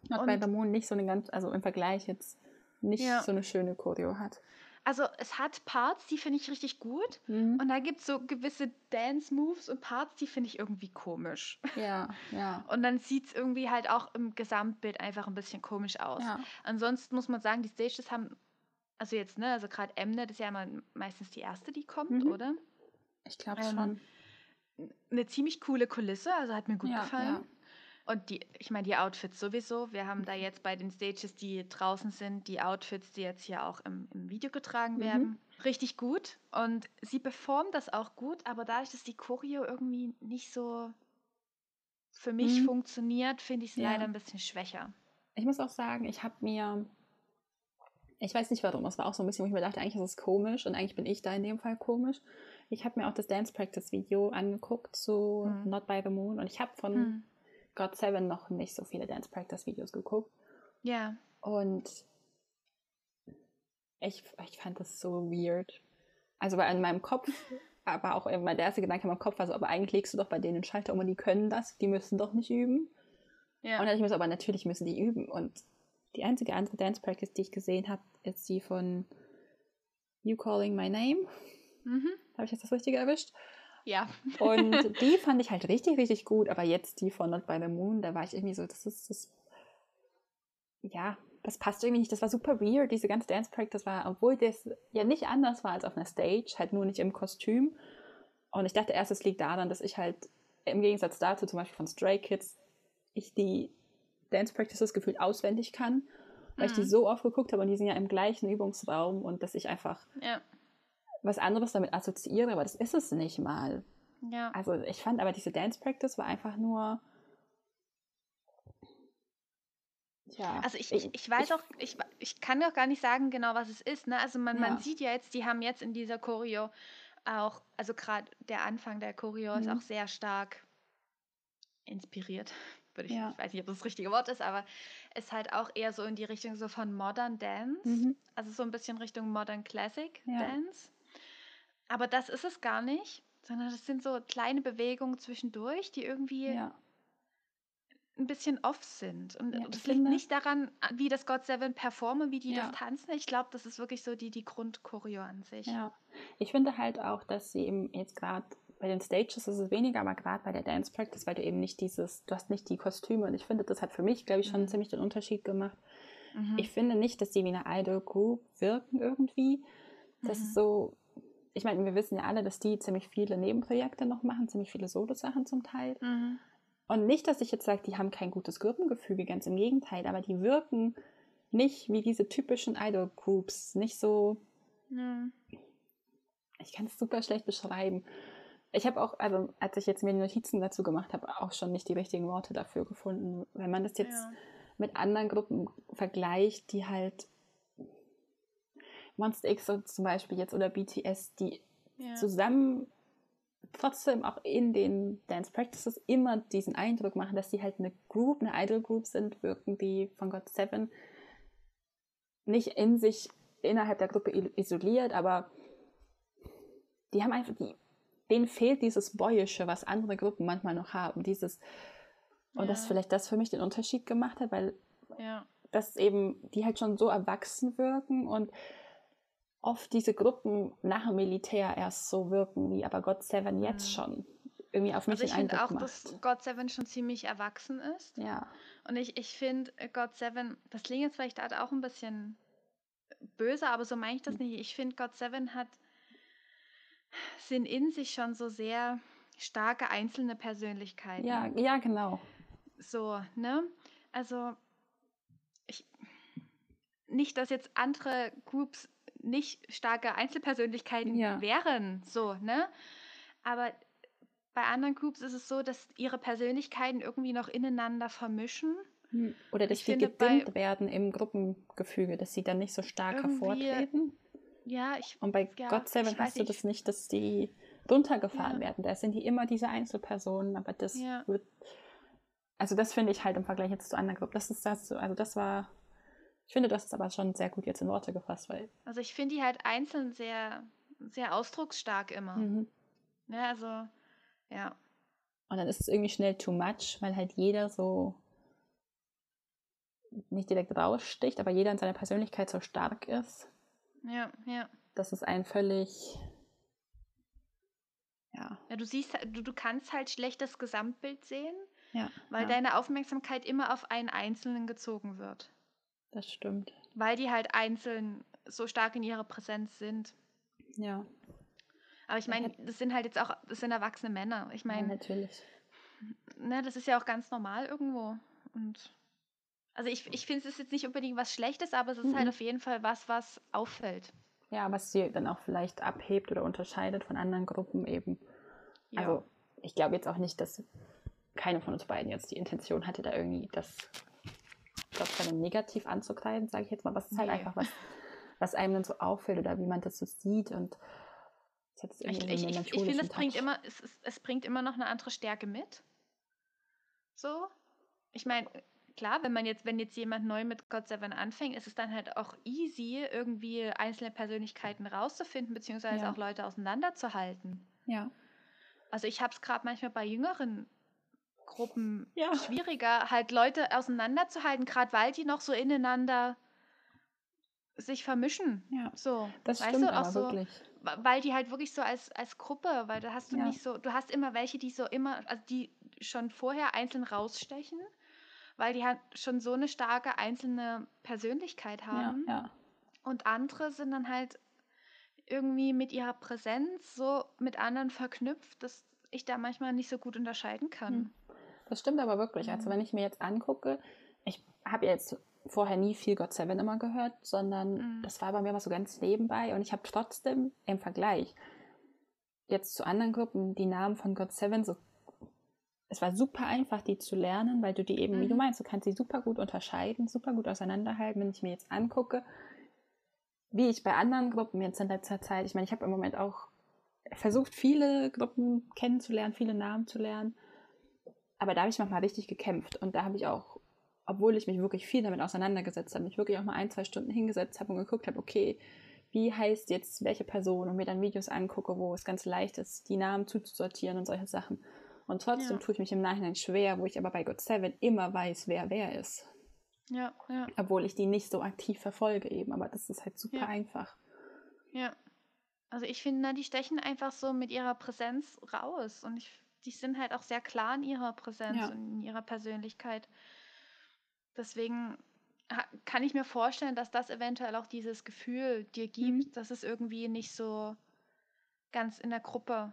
Not the Moon nicht so eine ganz, also im Vergleich jetzt nicht ja. so eine schöne Choreo hat. Also es hat Parts, die finde ich richtig gut. Mhm. Und da gibt es so gewisse Dance-Moves und Parts, die finde ich irgendwie komisch. Ja, ja. Und dann sieht es irgendwie halt auch im Gesamtbild einfach ein bisschen komisch aus. Ja. Ansonsten muss man sagen, die Stages haben, also jetzt, ne, also gerade Mnet ist ja immer meistens die erste, die kommt, mhm. oder? Ich glaube ähm, schon. Eine ziemlich coole Kulisse, also hat mir gut ja, gefallen. Ja. Und die, ich meine, die Outfits sowieso. Wir haben da jetzt bei den Stages, die draußen sind, die Outfits, die jetzt hier auch im, im Video getragen mhm. werden. Richtig gut. Und sie performt das auch gut, aber dadurch, dass die Choreo irgendwie nicht so für mich mhm. funktioniert, finde ich es ja. leider ein bisschen schwächer. Ich muss auch sagen, ich habe mir Ich weiß nicht warum, es war auch so ein bisschen, wo ich mir dachte, eigentlich ist es komisch und eigentlich bin ich da in dem Fall komisch. Ich habe mir auch das Dance Practice Video angeguckt zu mhm. Not by the Moon und ich habe von mhm. God Seven noch nicht so viele Dance Practice Videos geguckt. Ja. Und ich, ich fand das so weird. Also weil in meinem Kopf, aber auch immer der erste Gedanke in meinem Kopf war so, aber eigentlich legst du doch bei denen den Schalter um und die können das, die müssen doch nicht üben. Ja. Und dann ich mir so, aber natürlich müssen die üben. Und die einzige andere Dance Practice, die ich gesehen habe, ist die von You Calling My Name. Mhm. Habe ich jetzt das Richtige erwischt? Ja. Und die fand ich halt richtig, richtig gut, aber jetzt die von Not by the Moon, da war ich irgendwie so, das ist das. Ja, das passt irgendwie nicht. Das war super weird, diese ganze Dance Practice war, obwohl das ja nicht anders war als auf einer Stage, halt nur nicht im Kostüm. Und ich dachte erst, es liegt daran, dass ich halt im Gegensatz dazu, zum Beispiel von Stray Kids, ich die Dance Practices gefühlt auswendig kann, weil mhm. ich die mhm. so oft geguckt habe und die sind ja im gleichen Übungsraum und dass ich einfach ja was anderes damit assoziiere, aber das ist es nicht mal. Ja. Also ich fand aber diese Dance Practice war einfach nur. Ja, also ich, ich, ich weiß ich, auch, ich, ich kann auch gar nicht sagen genau, was es ist. Ne? Also man, ja. man sieht ja jetzt, die haben jetzt in dieser Choreo auch, also gerade der Anfang der Choreo mhm. ist auch sehr stark inspiriert. Würde ich, ja. ich weiß nicht, ob das das richtige Wort ist, aber ist halt auch eher so in die Richtung so von Modern Dance. Mhm. Also so ein bisschen Richtung Modern Classic ja. Dance. Aber das ist es gar nicht, sondern das sind so kleine Bewegungen zwischendurch, die irgendwie ja. ein bisschen off sind. Und ja, das liegt nicht daran, wie das God Seven performen, wie die ja. das tanzen. Ich glaube, das ist wirklich so die, die Grundchoreo an sich. Ja, ich finde halt auch, dass sie eben jetzt gerade bei den Stages ist es weniger, aber gerade bei der Dance Practice, weil du eben nicht dieses, du hast nicht die Kostüme und ich finde, das hat für mich, glaube ich, schon mhm. ziemlich den Unterschied gemacht. Mhm. Ich finde nicht, dass die wie eine Idol Group wirken irgendwie. Das mhm. ist so, ich meine, wir wissen ja alle, dass die ziemlich viele Nebenprojekte noch machen, ziemlich viele Solo-Sachen zum Teil. Mhm. Und nicht, dass ich jetzt sage, die haben kein gutes Gruppengefüge, ganz im Gegenteil, aber die wirken nicht wie diese typischen Idol-Groups, nicht so. Mhm. Ich kann es super schlecht beschreiben. Ich habe auch, also als ich jetzt mir Notizen dazu gemacht habe, auch schon nicht die richtigen Worte dafür gefunden. Wenn man das jetzt ja. mit anderen Gruppen vergleicht, die halt Monster X zum Beispiel jetzt oder BTS, die ja. zusammen trotzdem auch in den Dance Practices immer diesen Eindruck machen, dass sie halt eine Group, eine Idol Group sind, wirken die von God Seven nicht in sich innerhalb der Gruppe isoliert, aber die haben einfach die, denen fehlt dieses Boyische, was andere Gruppen manchmal noch haben, dieses und ja. das vielleicht das für mich den Unterschied gemacht hat, weil ja. das eben die halt schon so erwachsen wirken und oft diese Gruppen nach dem Militär erst so wirken, wie aber God Seven jetzt mhm. schon irgendwie auf mich also ich finde auch, macht. dass God Seven schon ziemlich erwachsen ist. Ja. Und ich, ich finde äh, God Seven, das klingt jetzt vielleicht auch ein bisschen böse, aber so meine ich das mhm. nicht. Ich finde, God Seven hat sind in sich schon so sehr starke einzelne Persönlichkeiten. Ja, ja, genau. So, ne? Also ich nicht, dass jetzt andere Groups nicht starke Einzelpersönlichkeiten ja. wären, so, ne? Aber bei anderen Groups ist es so, dass ihre Persönlichkeiten irgendwie noch ineinander vermischen. Hm. Oder dass ich die gedimmt werden im Gruppengefüge, dass sie dann nicht so stark hervortreten. Ja, ich. Und bei ja, God Seven hast du das nicht, dass die runtergefahren ja. werden. Da sind die immer diese Einzelpersonen, aber das ja. wird. Also das finde ich halt im Vergleich jetzt zu anderen Gruppen. Das ist das, also das war ich finde, das ist aber schon sehr gut jetzt in Worte gefasst, weil. Also ich finde die halt einzeln sehr, sehr ausdrucksstark immer. Mhm. Ja, also, ja. Und dann ist es irgendwie schnell too much, weil halt jeder so nicht direkt raussticht, aber jeder in seiner Persönlichkeit so stark ist. Ja, ja. Das ist ein völlig. Ja. ja du siehst, du, du kannst halt schlecht das Gesamtbild sehen, ja, weil ja. deine Aufmerksamkeit immer auf einen Einzelnen gezogen wird. Das stimmt. Weil die halt einzeln so stark in ihrer Präsenz sind. Ja. Aber ich meine, das sind halt jetzt auch, das sind erwachsene Männer. Ich meine. Ja, natürlich. Ne, das ist ja auch ganz normal irgendwo. Und also ich, ich finde es jetzt nicht unbedingt was Schlechtes, aber es ist halt mhm. halt auf jeden Fall was, was auffällt. Ja, was sie dann auch vielleicht abhebt oder unterscheidet von anderen Gruppen eben. Ja. Also ich glaube jetzt auch nicht, dass keine von uns beiden jetzt die Intention hatte, da irgendwie das trotzdem negativ anzukreiden, sage ich jetzt mal. Was ist halt nee. einfach was. was einem dann so auffällt oder wie man das so sieht und ich, ich, ich, ich finde, es bringt immer, es, es, es bringt immer noch eine andere Stärke mit. So. Ich meine, klar, wenn man jetzt, wenn jetzt jemand neu mit God Seven anfängt, ist es dann halt auch easy, irgendwie einzelne Persönlichkeiten rauszufinden, beziehungsweise ja. auch Leute auseinanderzuhalten. Ja. Also ich habe es gerade manchmal bei jüngeren Gruppen ja. schwieriger, halt Leute auseinanderzuhalten, gerade weil die noch so ineinander sich vermischen. Ja. So. Das weißt stimmt du, auch so, wirklich. Weil die halt wirklich so als, als Gruppe, weil da hast du ja. nicht so, du hast immer welche, die so immer, also die schon vorher einzeln rausstechen, weil die halt schon so eine starke einzelne Persönlichkeit haben. Ja, ja. Und andere sind dann halt irgendwie mit ihrer Präsenz so mit anderen verknüpft, dass ich da manchmal nicht so gut unterscheiden kann. Hm. Das stimmt aber wirklich. Also wenn ich mir jetzt angucke, ich habe jetzt vorher nie viel God Seven immer gehört, sondern mhm. das war bei mir immer so ganz nebenbei und ich habe trotzdem im Vergleich jetzt zu anderen Gruppen die Namen von God Seven so es war super einfach, die zu lernen, weil du die eben, mhm. wie du mhm. meinst, du kannst sie super gut unterscheiden, super gut auseinanderhalten. Wenn ich mir jetzt angucke, wie ich bei anderen Gruppen jetzt in letzter Zeit, ich meine, ich habe im Moment auch versucht, viele Gruppen kennenzulernen, viele Namen zu lernen. Aber da habe ich manchmal richtig gekämpft. Und da habe ich auch, obwohl ich mich wirklich viel damit auseinandergesetzt habe, mich wirklich auch mal ein, zwei Stunden hingesetzt habe und geguckt habe, okay, wie heißt jetzt welche Person und mir dann Videos angucke, wo es ganz leicht ist, die Namen zuzusortieren und solche Sachen. Und trotzdem ja. tue ich mich im Nachhinein schwer, wo ich aber bei God Seven immer weiß, wer wer ist. Ja, ja. Obwohl ich die nicht so aktiv verfolge eben, aber das ist halt super ja. einfach. Ja. Also ich finde, die stechen einfach so mit ihrer Präsenz raus und ich, die sind halt auch sehr klar in ihrer Präsenz ja. und in ihrer Persönlichkeit. Deswegen kann ich mir vorstellen, dass das eventuell auch dieses Gefühl dir gibt, mhm. dass es irgendwie nicht so ganz in der Gruppe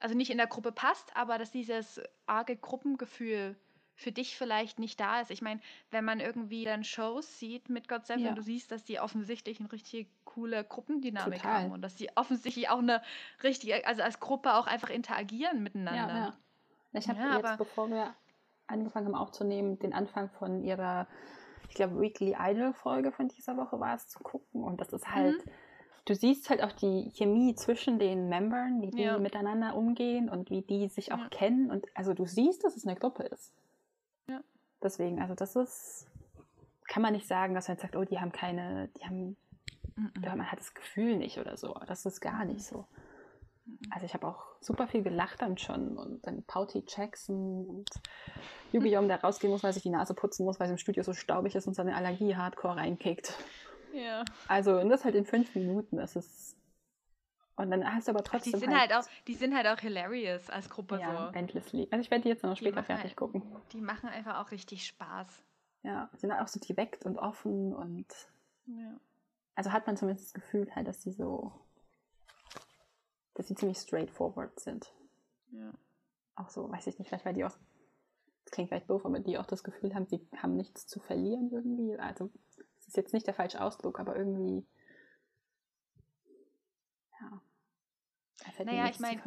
also nicht in der Gruppe passt, aber dass dieses arge Gruppengefühl für dich vielleicht nicht da ist. Ich meine, wenn man irgendwie dann Shows sieht mit God Seven, ja. du siehst, dass die offensichtlich eine richtig coole Gruppendynamik Total. haben und dass die offensichtlich auch eine richtige, also als Gruppe auch einfach interagieren miteinander. Ja, ja. Ich habe ja, jetzt, bevor wir angefangen haben aufzunehmen, den Anfang von ihrer, ich glaube, Weekly Idol-Folge von dieser Woche war es zu gucken und das ist halt. Mhm du siehst halt auch die Chemie zwischen den Membern, wie die ja. miteinander umgehen und wie die sich auch ja. kennen. Und also du siehst, dass es eine Gruppe ist. Ja. Deswegen, also das ist, kann man nicht sagen, dass man jetzt sagt, oh, die haben keine, die haben, mhm. man hat das Gefühl nicht oder so. Das ist gar nicht so. Also ich habe auch super viel gelacht dann schon und dann Pauti Jackson und Yu-Gi-Oh! der rausgehen muss, weil sich die Nase putzen muss, weil es im Studio so staubig ist und seine Allergie hardcore reinkickt. Ja. Also, und das halt in fünf Minuten. Das ist. Und dann hast du aber trotzdem. Die sind halt, halt, auch, die sind halt auch hilarious als Gruppe ja, so. Endlessly. Also ich werde die jetzt noch später fertig halt, gucken. Die machen einfach auch richtig Spaß. Ja, sind auch so direkt und offen und. Ja. Also hat man zumindest das Gefühl halt, dass sie so. dass sie ziemlich straightforward sind. Ja. Auch so, weiß ich nicht, vielleicht weil die auch. Das klingt vielleicht doof, aber die auch das Gefühl haben, sie haben nichts zu verlieren irgendwie. Also ist jetzt nicht der falsche Ausdruck, aber irgendwie. Ja. Naja, ich meine.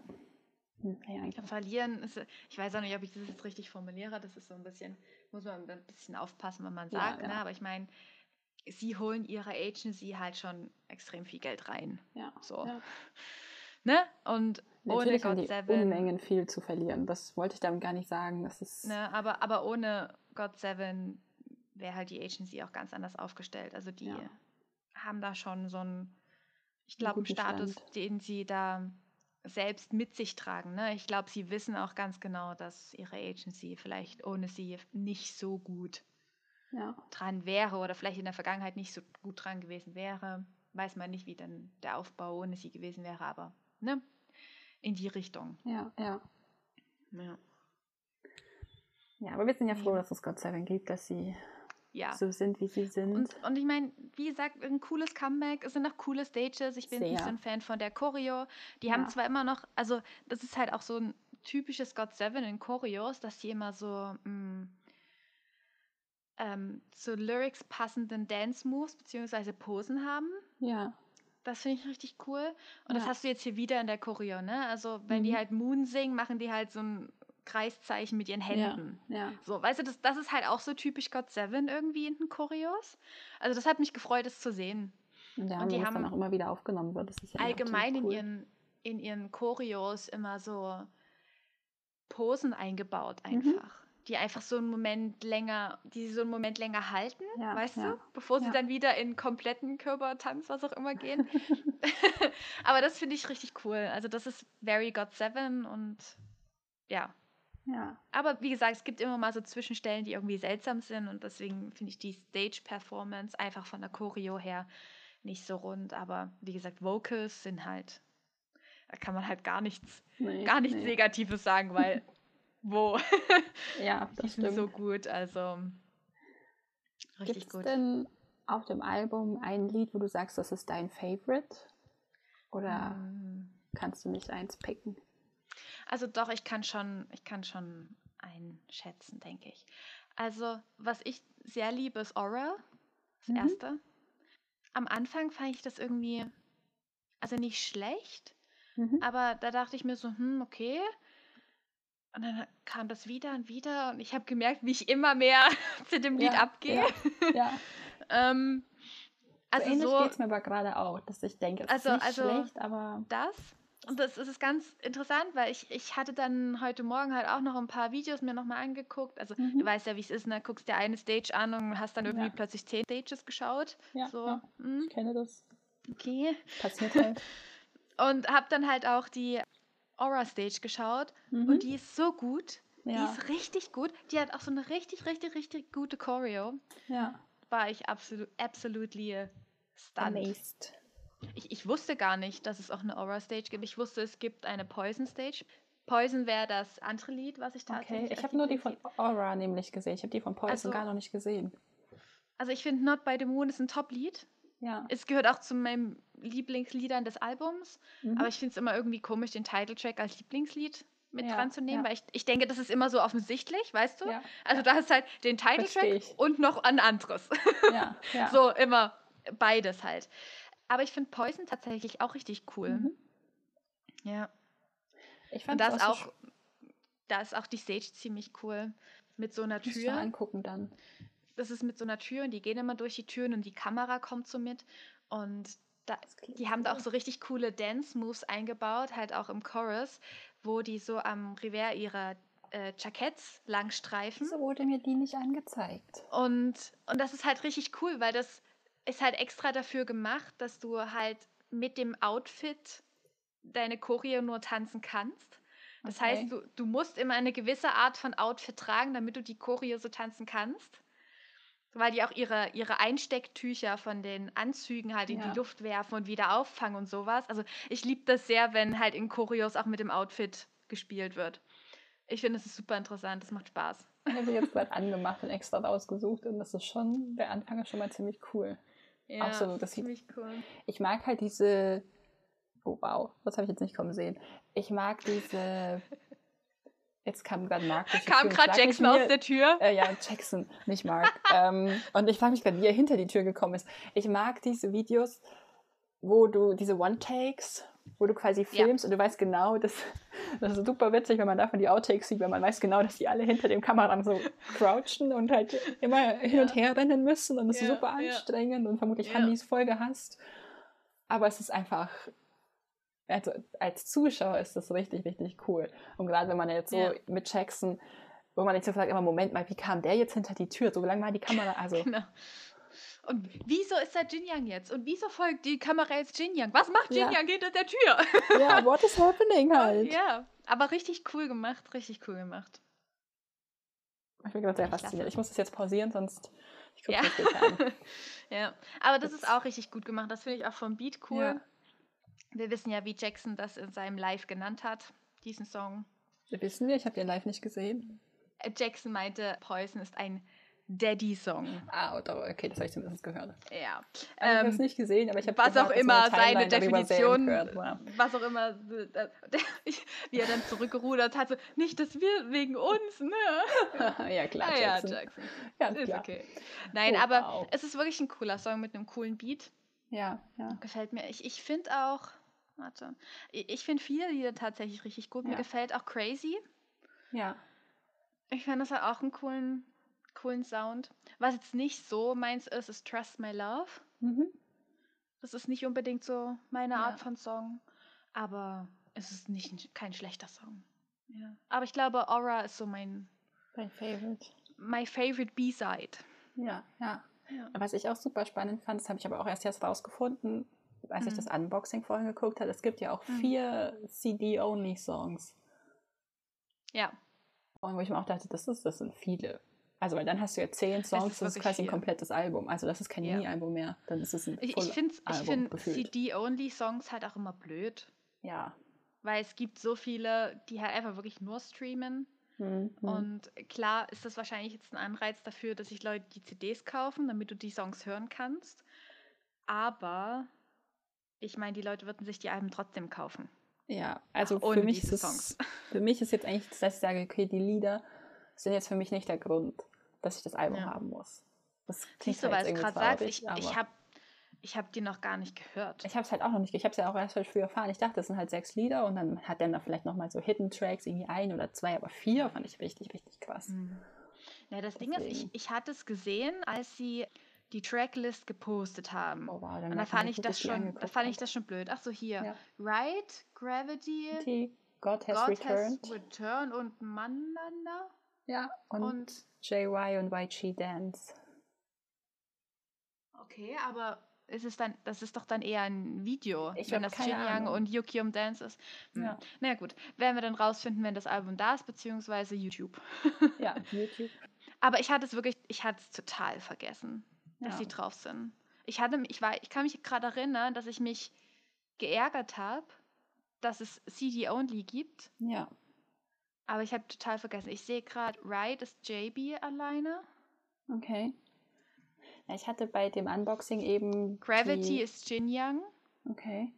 Hm, naja, verlieren ist, ich weiß auch nicht, ob ich das jetzt richtig formuliere, das ist so ein bisschen, muss man ein bisschen aufpassen, wenn man sagt, ja, ja. Ne? aber ich meine, sie holen ihre Agency halt schon extrem viel Geld rein. Ja. So. Ja. Ne? Und Natürlich ohne God Seven. Unmengen viel zu verlieren. Das wollte ich damit gar nicht sagen. Das ist. Ne, aber, aber ohne God Seven wäre halt die Agency auch ganz anders aufgestellt. Also die ja. haben da schon so einen, ich glaube, einen Status, Stand. den sie da selbst mit sich tragen. Ne? Ich glaube, sie wissen auch ganz genau, dass ihre Agency vielleicht ohne sie nicht so gut ja. dran wäre oder vielleicht in der Vergangenheit nicht so gut dran gewesen wäre. Weiß man nicht, wie dann der Aufbau ohne sie gewesen wäre, aber ne? in die Richtung. Ja, ja. Ja. Ja, aber wir sind ja froh, dass es Gott sei Dank gibt, dass sie ja. so sind, wie sie sind. Und, und ich meine, wie gesagt, ein cooles Comeback. Es sind auch coole Stages. Ich bin Sehr. ein Fan von der Choreo. Die ja. haben zwar immer noch, also das ist halt auch so ein typisches God Seven in Choreos, dass die immer so mh, mm, ähm, zu Lyrics passenden Dance Moves bzw. Posen haben. Ja. Das finde ich richtig cool. Und ja. das hast du jetzt hier wieder in der Choreo, ne? Also, wenn mhm. die halt Moon singen, machen die halt so ein Kreiszeichen mit ihren Händen. Ja, ja. So, weißt du, das, das ist halt auch so typisch God Seven irgendwie in den Choreos. Also das hat mich gefreut, es zu sehen. Ja, und die haben dann auch immer wieder aufgenommen wird. Ja allgemein cool. in ihren in ihren Choreos immer so Posen eingebaut mhm. einfach. Mhm die einfach so einen Moment länger, die so einen Moment länger halten, ja, weißt du, bevor sie dann wieder in kompletten Körpertanz, was auch immer gehen. Aber das finde ich richtig cool. Also das ist Very God Seven und ja. Ja. Aber wie gesagt, es gibt immer mal so Zwischenstellen, die irgendwie seltsam sind und deswegen finde ich die Stage-Performance einfach von der Choreo her nicht so rund. Aber wie gesagt, Vocals sind halt, da kann man halt gar nichts, nee, gar nichts nee. Negatives sagen, weil wo. Ja, das die stimmt. sind so gut, also richtig Gibt's gut. denn auf dem Album ein Lied, wo du sagst, das ist dein Favorite? Oder mm. kannst du nicht eins picken? Also doch, ich kann schon, ich kann schon einschätzen, denke ich. Also, was ich sehr liebe, ist Aura, das mhm. erste. Am Anfang fand ich das irgendwie, also nicht schlecht, mhm. aber da dachte ich mir so, hm, okay, und dann kam das wieder und wieder und ich habe gemerkt, wie ich immer mehr zu dem Lied ja, abgehe. Ja. ja. ähm, also so, so geht es mir aber gerade auch, dass ich denke, es also, ist nicht also schlecht, aber das und das, ist ganz interessant, weil ich, ich hatte dann heute Morgen halt auch noch ein paar Videos mir nochmal angeguckt. Also mhm. du weißt ja, wie es ist, ne? Guckst dir eine Stage an und hast dann irgendwie ja. plötzlich zehn Stages geschaut. Ja, so, ja. Hm. ich kenne das. Okay. Passiert halt. und habe dann halt auch die Aura Stage geschaut mhm. und die ist so gut. Ja. Die ist richtig gut. Die hat auch so eine richtig, richtig, richtig gute Choreo. Ja. War ich absolut, absolutely stunned. Amazed. Ich, ich wusste gar nicht, dass es auch eine Aura Stage gibt. Ich wusste, es gibt eine Poison Stage. Poison wäre das andere Lied, was ich tatsächlich. Okay, ich habe nur die von Aura nämlich gesehen. Ich habe die von Poison also, gar noch nicht gesehen. Also ich finde Not by the Moon ist ein Top-Lied. Ja. Es gehört auch zu meinen Lieblingsliedern des Albums, mhm. aber ich finde es immer irgendwie komisch, den Titeltrack als Lieblingslied mit ja, dran zu nehmen, ja. weil ich, ich denke, das ist immer so offensichtlich, weißt du? Ja, also da ist halt den Titeltrack und noch ein anderes. So immer beides halt. Aber ich finde Poison tatsächlich auch richtig cool. Mhm. Ja. Ich fand das auch, auch da ist auch die Stage ziemlich cool mit so einer Tür. Muss mal angucken dann das ist mit so einer Tür und die gehen immer durch die Türen und die Kamera kommt so mit. Und da, die haben da auch so richtig coole Dance-Moves eingebaut, halt auch im Chorus, wo die so am Revers ihrer äh, Jacketts langstreifen. So wurde mir die nicht angezeigt. Und, und das ist halt richtig cool, weil das ist halt extra dafür gemacht, dass du halt mit dem Outfit deine Choreo nur tanzen kannst. Das okay. heißt, du, du musst immer eine gewisse Art von Outfit tragen, damit du die Choreo so tanzen kannst weil die auch ihre, ihre Einstecktücher von den Anzügen halt in ja. die Luft werfen und wieder auffangen und sowas. Also ich liebe das sehr, wenn halt in Choreos auch mit dem Outfit gespielt wird. Ich finde, das ist super interessant, das macht Spaß. Ich habe jetzt gerade angemacht und extra rausgesucht und das ist schon, der Anfang ist schon mal ziemlich cool. Ja, Absolut, das ziemlich cool. Ich mag halt diese, oh wow, das habe ich jetzt nicht kommen sehen. Ich mag diese Jetzt kam gerade Mark. Kam gerade Jackson aus der Tür? Äh, ja, Jackson, nicht Mark. ähm, und ich frage mich gerade, wie er hinter die Tür gekommen ist. Ich mag diese Videos, wo du diese One-Takes, wo du quasi filmst ja. und du weißt genau, dass, das ist super witzig, wenn man davon die Outtakes sieht, weil man weiß genau, dass die alle hinter dem Kameramann so crouchen und halt immer hin ja. und her rennen müssen und es ja, ist super anstrengend und vermutlich haben die es voll gehasst. Aber es ist einfach also als Zuschauer ist das richtig, richtig cool. Und gerade wenn man jetzt so mit Jackson, wo man jetzt so sagt, immer Moment mal, wie kam der jetzt hinter die Tür? So lange war die Kamera, also. Genau. Und wieso ist da Jin Yang jetzt? Und wieso folgt die Kamera jetzt Jin Yang? Was macht Jin ja. Yang hinter der Tür? Ja, what is happening halt? Ja, aber richtig cool gemacht, richtig cool gemacht. Ich bin gerade sehr fasziniert. Ich muss das jetzt pausieren, sonst ich gucke ja. das an. ja, aber das, ist auch richtig gut gemacht. Das finde ich auch vom Beat cool. Ja. Wir wissen ja, wie Jackson das in seinem Live genannt hat, diesen Song. Wir wissen wir, ich habe den Live nicht gesehen. Äh, Jackson meinte, Poison ist ein Daddy-Song. Ah, okay, das habe ich zumindest gehört. Ja. Also ich habe es ähm, nicht gesehen, aber ich habe Was auch immer seine Definition, was auch immer, wie er dann zurückgerudert hat, so, nicht, dass wir wegen uns, ne? ja, klar, ah, Jackson. Ja, Jackson. Ganz ist klar. okay. Nein, oh, aber wow. es ist wirklich ein cooler Song mit einem coolen Beat. Ja, ja. Gefällt mir. Ich, ich finde auch, warte, ich, finde viele Lieder tatsächlich richtig gut. Mir gefällt auch Crazy. Ja. Ich finde, das hat auch einen coolen, coolen Sound. Was jetzt nicht so meins ist, ist Trust My Love. Mhm. Das ist nicht unbedingt so meine ja. Art von Song, aber es ist nicht kein schlechter Song. Ja. Aber ich glaube, Aura ist so mein mein Favorite. My favorite B-Side. Ja, ja, ja. Was ich auch super spannend fand, das habe ich aber auch erst jetzt rausgefunden, als mhm. ich das Unboxing vorhin geguckt habe. Es gibt ja auch mhm. vier CD-Only-Songs. Ja. Und wo ich mir auch dachte, das, ist, das sind viele. Also, weil dann hast du ja zehn Songs, das ist, quasi ein komplettes Album. Also, das ist kein ja. Mini-Album mehr. Dann ist es ein Ich, ich finde find CD-Only-Songs halt auch immer blöd. Ja. Weil es gibt so viele, die halt einfach wirklich nur streamen. Mhm. Und klar ist das wahrscheinlich jetzt ein Anreiz dafür, dass sich Leute die CDs kaufen, damit du die Songs hören kannst. Aber ich meine, die Leute würden sich die Alben trotzdem kaufen. Ja, also Ach, für mich ist es, Songs. für mich ist jetzt eigentlich, dass ich sage, okay, die Lieder sind jetzt für mich nicht der Grund, dass ich das Album ja. haben muss. Das Siehst du, weil du gerade sagst, ich, ich habe ich habe die noch gar nicht gehört. Ich habe es halt auch noch nicht. Ich habe es ja auch erst früh erfahren. Ich dachte, das sind halt sechs Lieder und dann hat dann da vielleicht noch mal so Hidden Tracks, irgendwie ein oder zwei, aber vier fand ich richtig, richtig krass. Mhm. Ja, das Deswegen. Ding ist, ich, ich hatte es gesehen, als sie die Tracklist gepostet haben. Oh, wow, und da fand ich das schon, da fand ich das schon blöd. Ach so, hier. Ja. Right, Gravity, God Has God Returned. Has Return und Mandanda. Ja, und, und JY und YG Dance. Okay, aber ist es dann, das ist doch dann eher ein Video, ich wenn das Jin Yang und Yukium Dance ist. Hm. Ja. Na naja, gut, werden wir dann rausfinden, wenn das Album da ist, beziehungsweise YouTube. ja, YouTube. Aber ich hatte es wirklich, ich hatte es total vergessen, dass ja. sie drauf sind. Ich hatte, ich war, ich kann mich gerade erinnern, dass ich mich geärgert habe, dass es CD Only gibt. Ja. Aber ich habe total vergessen. Ich sehe gerade, Ride ist JB alleine. Okay. Ich hatte bei dem Unboxing eben. Gravity die... ist Jin Young. Okay.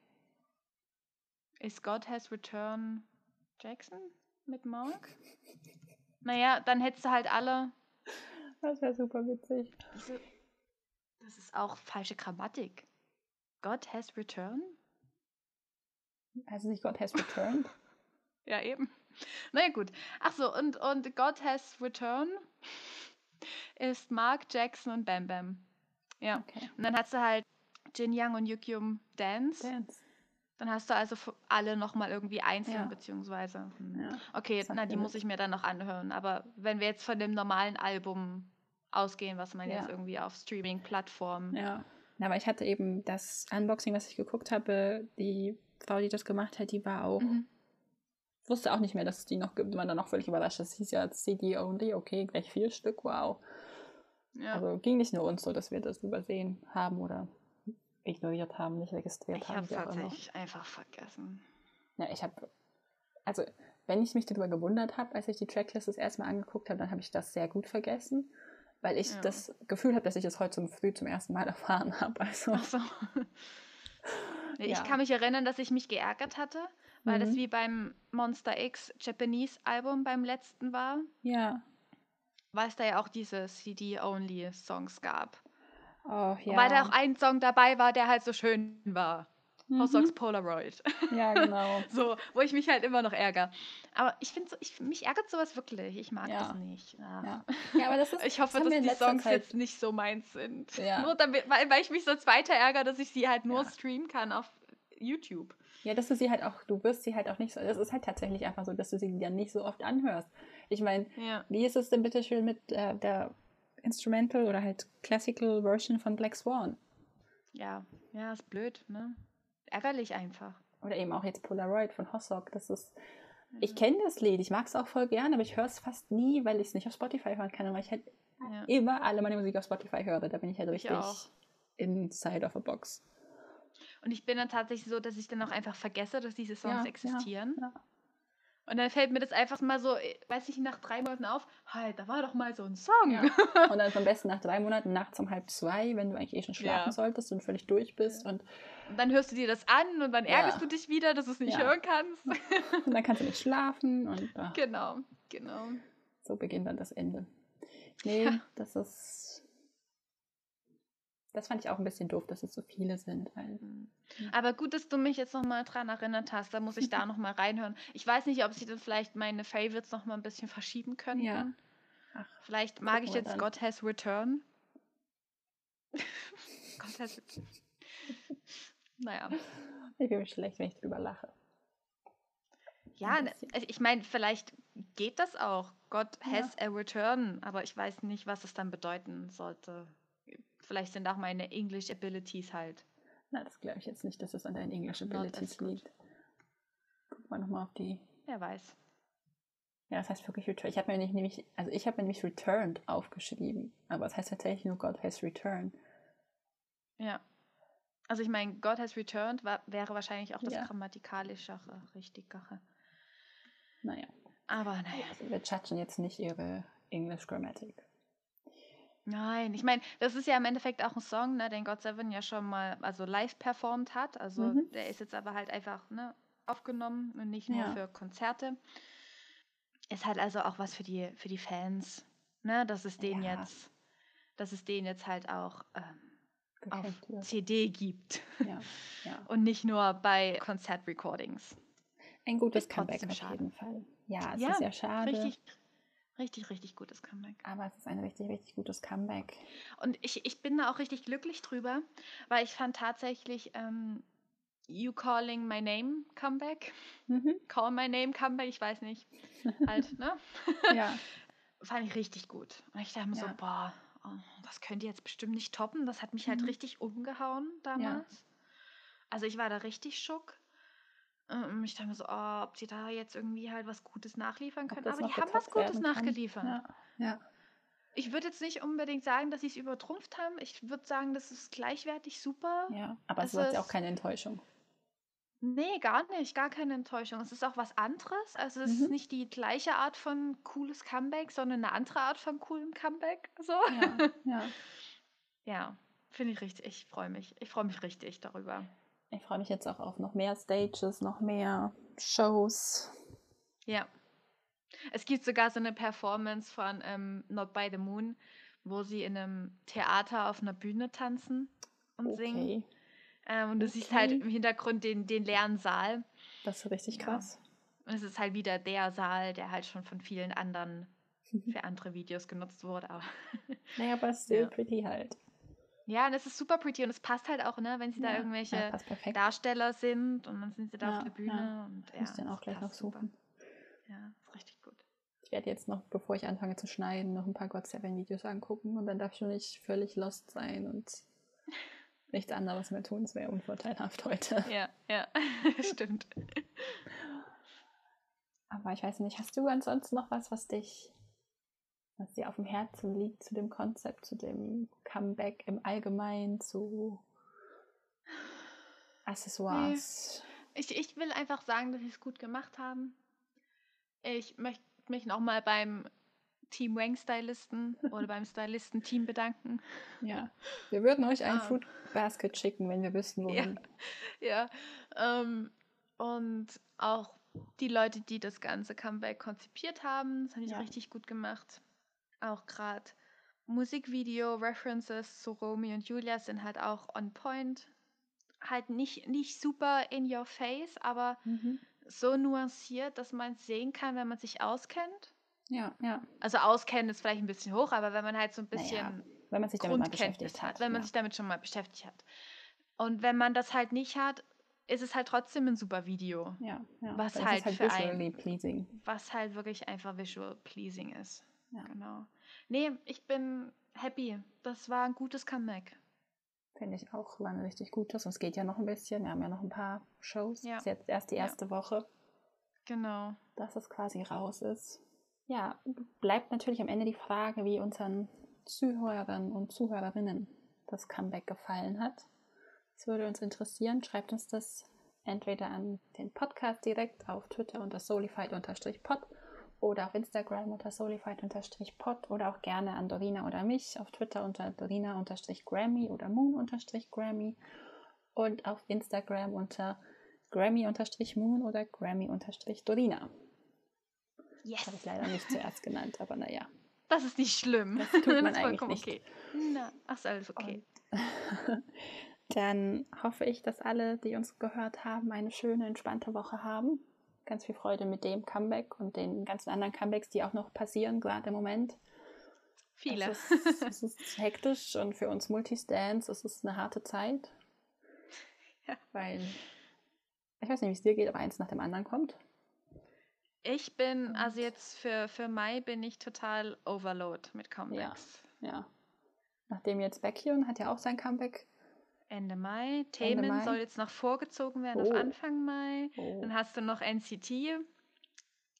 Ist God Has Return Jackson mit Mark? naja, dann hättest du halt alle. Das wäre super witzig. Diese, das ist auch falsche Grammatik. God has returned? Also nicht God has returned? ja, eben. Naja, gut. Ach so, und, und God has returned ist Mark Jackson und Bam Bam. Ja. Okay. Und dann hast du halt Jin Young und Yukyum Dance. Dance. Dann hast du also alle nochmal irgendwie einzeln, ja. beziehungsweise. Hm. Ja. Okay, na, die muss ich mir dann noch anhören. Aber wenn wir jetzt von dem normalen Album ausgehen, was man ja. jetzt irgendwie auf Streaming-Plattformen. Ja. Aber ich hatte eben das Unboxing, was ich geguckt habe, die Frau, die das gemacht hat, die war auch. Mhm. Wusste auch nicht mehr, dass es die noch gibt. War dann auch völlig überrascht. Das hieß ja CD only. Okay, gleich vier Stück. Wow. Ja. Also ging nicht nur uns so, dass wir das übersehen haben oder ignoriert haben, nicht registriert ich haben. Ich habe tatsächlich einfach vergessen. Ja, ich habe, also wenn ich mich darüber gewundert habe, als ich die Tracklist das erste Mal angeguckt habe, dann habe ich das sehr gut vergessen, weil ich ja. das Gefühl habe, dass ich es heute zum früh zum ersten Mal erfahren habe. Also. Ach so. ich ja. kann mich erinnern, dass ich mich geärgert hatte, weil mhm. das wie beim Monster X Japanese Album beim letzten war. Ja weil es da ja auch diese CD-Only-Songs gab. Oh, ja. Weil da auch ein Song dabei war, der halt so schön war. Mhm. House Polaroid. Ja, genau. so, wo ich mich halt immer noch ärgere. Aber ich finde, so, ich, mich ärgert sowas wirklich. Ich mag ja. das nicht. Ja. ja. aber das ist. Ich hoffe, dass die Songs Zeit... jetzt nicht so meins sind. Ja. Nur damit, weil, weil ich mich sonst weiter ärgere, dass ich sie halt nur streamen kann auf YouTube. Ja, dass du sie halt auch, du wirst sie halt auch nicht so, das ist halt tatsächlich einfach so, dass du sie dann nicht so oft anhörst. Ich meine, ja. wie ist es denn bitte schön mit äh, der Instrumental oder halt Classical Version von Black Swan? Ja, ja, ist blöd, ne? Ärgerlich einfach. Oder eben auch jetzt Polaroid von Hossok, das ist, ja. ich kenne das Lied, ich mag es auch voll gern, aber ich höre es fast nie, weil ich es nicht auf Spotify hören kann, weil ich halt ja. immer alle meine Musik auf Spotify höre, da bin ich halt richtig ich inside of a box. Und ich bin dann tatsächlich so, dass ich dann auch einfach vergesse, dass diese Songs ja, existieren. Ja, ja. Und dann fällt mir das einfach mal so, äh, weiß ich, nach drei Monaten auf, halt, da war doch mal so ein Song. Ja. Und dann am besten nach drei Monaten nachts um halb zwei, wenn du eigentlich eh schon schlafen ja. solltest und völlig durch bist. Und, und, dann hörst du dir das an und dann ärgerst du dich wieder, dass du es nicht hören kannst. Und dann kannst du nicht schlafen. Und, ach. Genau, genau. So beginnt dann das Ende. Nee, das ist das fand ich auch ein bisschen doof, dass es so viele sind. Weil, mhm. Aber gut, dass du mich jetzt nochmal dran erinnert hast. Da muss ich da nochmal reinhören. Ich weiß nicht, ob sie dann vielleicht meine Favorites nochmal ein bisschen verschieben können. Ja. Ach, vielleicht mag ich jetzt dann. God Has Return. God Has Return. naja. Ich mich schlecht, wenn ich drüber lache. Ja, ne, also ich meine, vielleicht geht das auch. God has ja. a return, aber ich weiß nicht, was es dann bedeuten sollte. Vielleicht sind auch meine English Abilities halt. Na, das glaube ich jetzt nicht, dass es an deinen English Abilities liegt. Guck mal nochmal auf die. Wer weiß. Ja, das heißt wirklich Return. Ich habe mir nämlich, also ich habe mir nämlich Returned aufgeschrieben, aber es heißt tatsächlich nur God has returned. Ja. Also ich meine, God has returned war, wäre wahrscheinlich auch das ja. grammatikalischere, richtigere. Naja. Aber naja. Also wir judgen jetzt nicht ihre English Grammatik. Nein, ich meine, das ist ja im Endeffekt auch ein Song, ne, den God Seven ja schon mal also live performt hat. Also mhm. der ist jetzt aber halt einfach ne, aufgenommen und nicht nur ja. für Konzerte. Ist halt also auch was für die, für die Fans, ne, dass es den ja. jetzt, dass es den jetzt halt auch ähm, auf wird. CD gibt. Ja. ja. und nicht nur bei Konzertrecordings. Ein gutes Comeback auf jeden Fall. Ja, es ja, ist ja schade. Richtig, richtig, richtig gutes Comeback. Aber es ist ein richtig, richtig gutes Comeback. Und ich, ich bin da auch richtig glücklich drüber, weil ich fand tatsächlich ähm, You Calling My Name Comeback, mhm. Call My Name Comeback, ich weiß nicht, halt, ne? ja. Fand ich richtig gut. Und ich dachte mir ja. so, boah, oh, das könnt ihr jetzt bestimmt nicht toppen. Das hat mich halt mhm. halt richtig umgehauen damals. Ja. Also ich war da richtig schock. Ähm, ich dachte mir so, oh, ob sie da jetzt irgendwie halt was Gutes nachliefern können. Aber die haben was Gutes nachgeliefert. Ja. ja. Ich würde jetzt nicht unbedingt sagen, dass sie es übertrumpft haben. Ich würde sagen, das ist gleichwertig super. Ja, aber es, es wird ja auch keine Enttäuschung. Nee, gar nicht, gar keine Enttäuschung. Es ist auch was anderes. Also es mhm. ist nicht die gleiche Art von cooles Comeback, sondern eine andere Art von coolem Comeback. So. Ja, ja. ja finde ich richtig. Ich freue mich. Ich freue mich richtig darüber. Ich freue mich jetzt auch auf noch mehr Stages, noch mehr Shows. Ja. Es gibt sogar so eine Performance von ähm, Not by the Moon, wo sie in einem Theater auf einer Bühne tanzen und okay. singen. Ähm, und du okay. siehst halt im Hintergrund den, den leeren Saal. Das ist richtig krass. Und es ist halt wieder der Saal, der halt schon von vielen anderen für andere Videos genutzt wurde. Aber naja, aber still ja. pretty halt. Ja, und es ist super pretty und es passt halt auch, ne, wenn sie ja, da irgendwelche ja, Darsteller sind und dann sind sie da ja, auf der Bühne. Und, ja, muss den auch gleich noch suchen. Super. Ja, ist richtig gut. Ich werde jetzt noch, bevor ich anfange zu schneiden, noch ein paar God Seven Videos angucken und dann darf ich schon nicht völlig lost sein und nichts anderes mehr tun. Es wäre unvorteilhaft heute. Ja, ja, stimmt. Aber ich weiß nicht, hast du ansonsten noch was, was dich, was dir auf dem Herzen liegt zu dem Konzept, zu dem Comeback im Allgemeinen, zu Accessoires? Nee. Ich, ich will einfach sagen, dass sie es gut gemacht haben. Ich möchte mich nochmal beim Team Wang Stylisten oder beim Stylisten-Team bedanken. Ja, wir würden euch ein ah. Food Basket schicken, wenn wir wüssten, wohin. Ja, ja ähm, und auch die Leute, die das ganze Comeback konzipiert haben, das haben die ja. richtig gut gemacht. Auch gerade Musikvideo, References zu Romy und Julia sind halt auch on point. Halt nicht, nicht super in your face, aber mhm. so nuanciert, dass man es sehen kann, wenn man sich auskennt. Ja, ja. Also auskennen ist vielleicht ein bisschen hoch, aber wenn man halt so ein bisschen naja, wenn man sich damit mal beschäftigt hat, wenn man ja. sich damit schon mal beschäftigt hat. Und wenn man das halt nicht hat, ist es halt trotzdem ein super Video. Ja, ja. Was halt, halt für ein, pleasing. Was halt wirklich einfach visual pleasing ist. Ja. Genau. Nee, ich bin happy. Das war ein gutes Comeback. Finde ich auch, war ein richtig gutes. Und es geht ja noch ein bisschen. Wir haben ja noch ein paar Shows. Ja. Das ist jetzt erst die erste ja. Woche. Genau. Dass es quasi raus ist. Ja, bleibt natürlich am Ende die Frage, wie unseren Zuhörern und Zuhörerinnen das Comeback gefallen hat. Das würde uns interessieren. Schreibt uns das entweder an den Podcast direkt auf Twitter unter solified-pod oder auf Instagram unter solified-pod oder auch gerne an Dorina oder mich auf Twitter unter Dorina-Grammy oder Moon-Grammy und auf Instagram unter Grammy-Moon oder Grammy-Dorina. Yes. Habe ich leider nicht zuerst genannt, aber naja. Das ist nicht schlimm. Das tut man das eigentlich nicht. Okay. Na, ach, ist alles okay. dann hoffe ich, dass alle, die uns gehört haben, eine schöne, entspannte Woche haben. Ganz viel Freude mit dem Comeback und den ganzen anderen Comebacks, die auch noch passieren, gerade im Moment. Viele. Es ist, es ist hektisch und für uns Multistands ist es eine harte Zeit. Ja. Weil, ich weiß nicht, wie es dir geht, aber eins nach dem anderen kommt. Ich bin, also jetzt für, für Mai bin ich total overload mit Comebacks. Ja, ja. Nachdem jetzt Baekhyun hat ja auch sein Comeback. Ende Mai. Taemin soll jetzt noch vorgezogen werden oh. auf Anfang Mai. Oh. Dann hast du noch NCT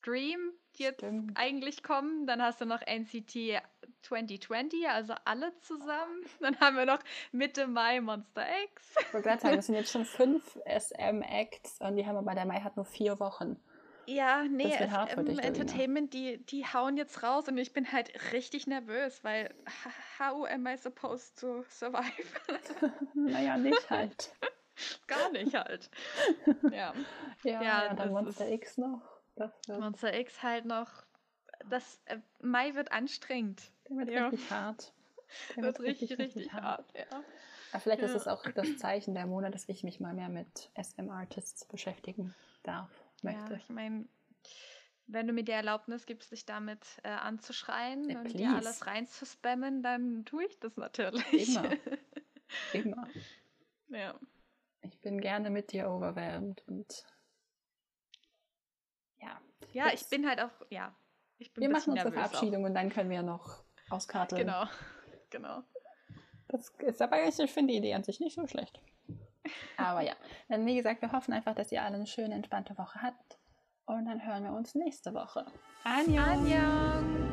Dream, die jetzt Stimmt. eigentlich kommen. Dann hast du noch NCT 2020, also alle zusammen. Dann haben wir noch Mitte Mai Monster X. Ich wollte gerade sagen, das sind jetzt schon fünf SM-Acts und die haben aber der Mai hat nur vier Wochen. Ja, nee, FM Entertainment, die, die hauen jetzt raus und ich bin halt richtig nervös, weil how am I supposed to survive? naja, nicht halt. Gar nicht halt. Ja, ja, ja, ja dann Monster X noch. Monster X halt noch. Das äh, Mai wird anstrengend. Der wird ja. richtig hart. Der wird, wird richtig, richtig, richtig hart. hart. Ja. Aber vielleicht ist es auch das Zeichen der Monat, dass ich mich mal mehr mit SM-Artists beschäftigen darf möchte. Ja, ich meine, wenn du mir die Erlaubnis gibst, dich damit äh, anzuschreien ja, und dir alles reinzuspammen, dann tue ich das natürlich. Immer. Immer. Ja. Ich bin gerne mit dir overwhelmed und ja. Ja, ich bin halt auch, ja. wir machen unsere Verabschiedung auch. und dann können wir noch auskarteln. Genau, genau. Das ist aber, ich finde die Idee an sich nicht so schlecht. Aber ja, dann wie gesagt, wir hoffen einfach, dass ihr alle eine schöne, entspannte Woche habt. Und dann hören wir uns nächste Woche. Annyeong! Annyeong.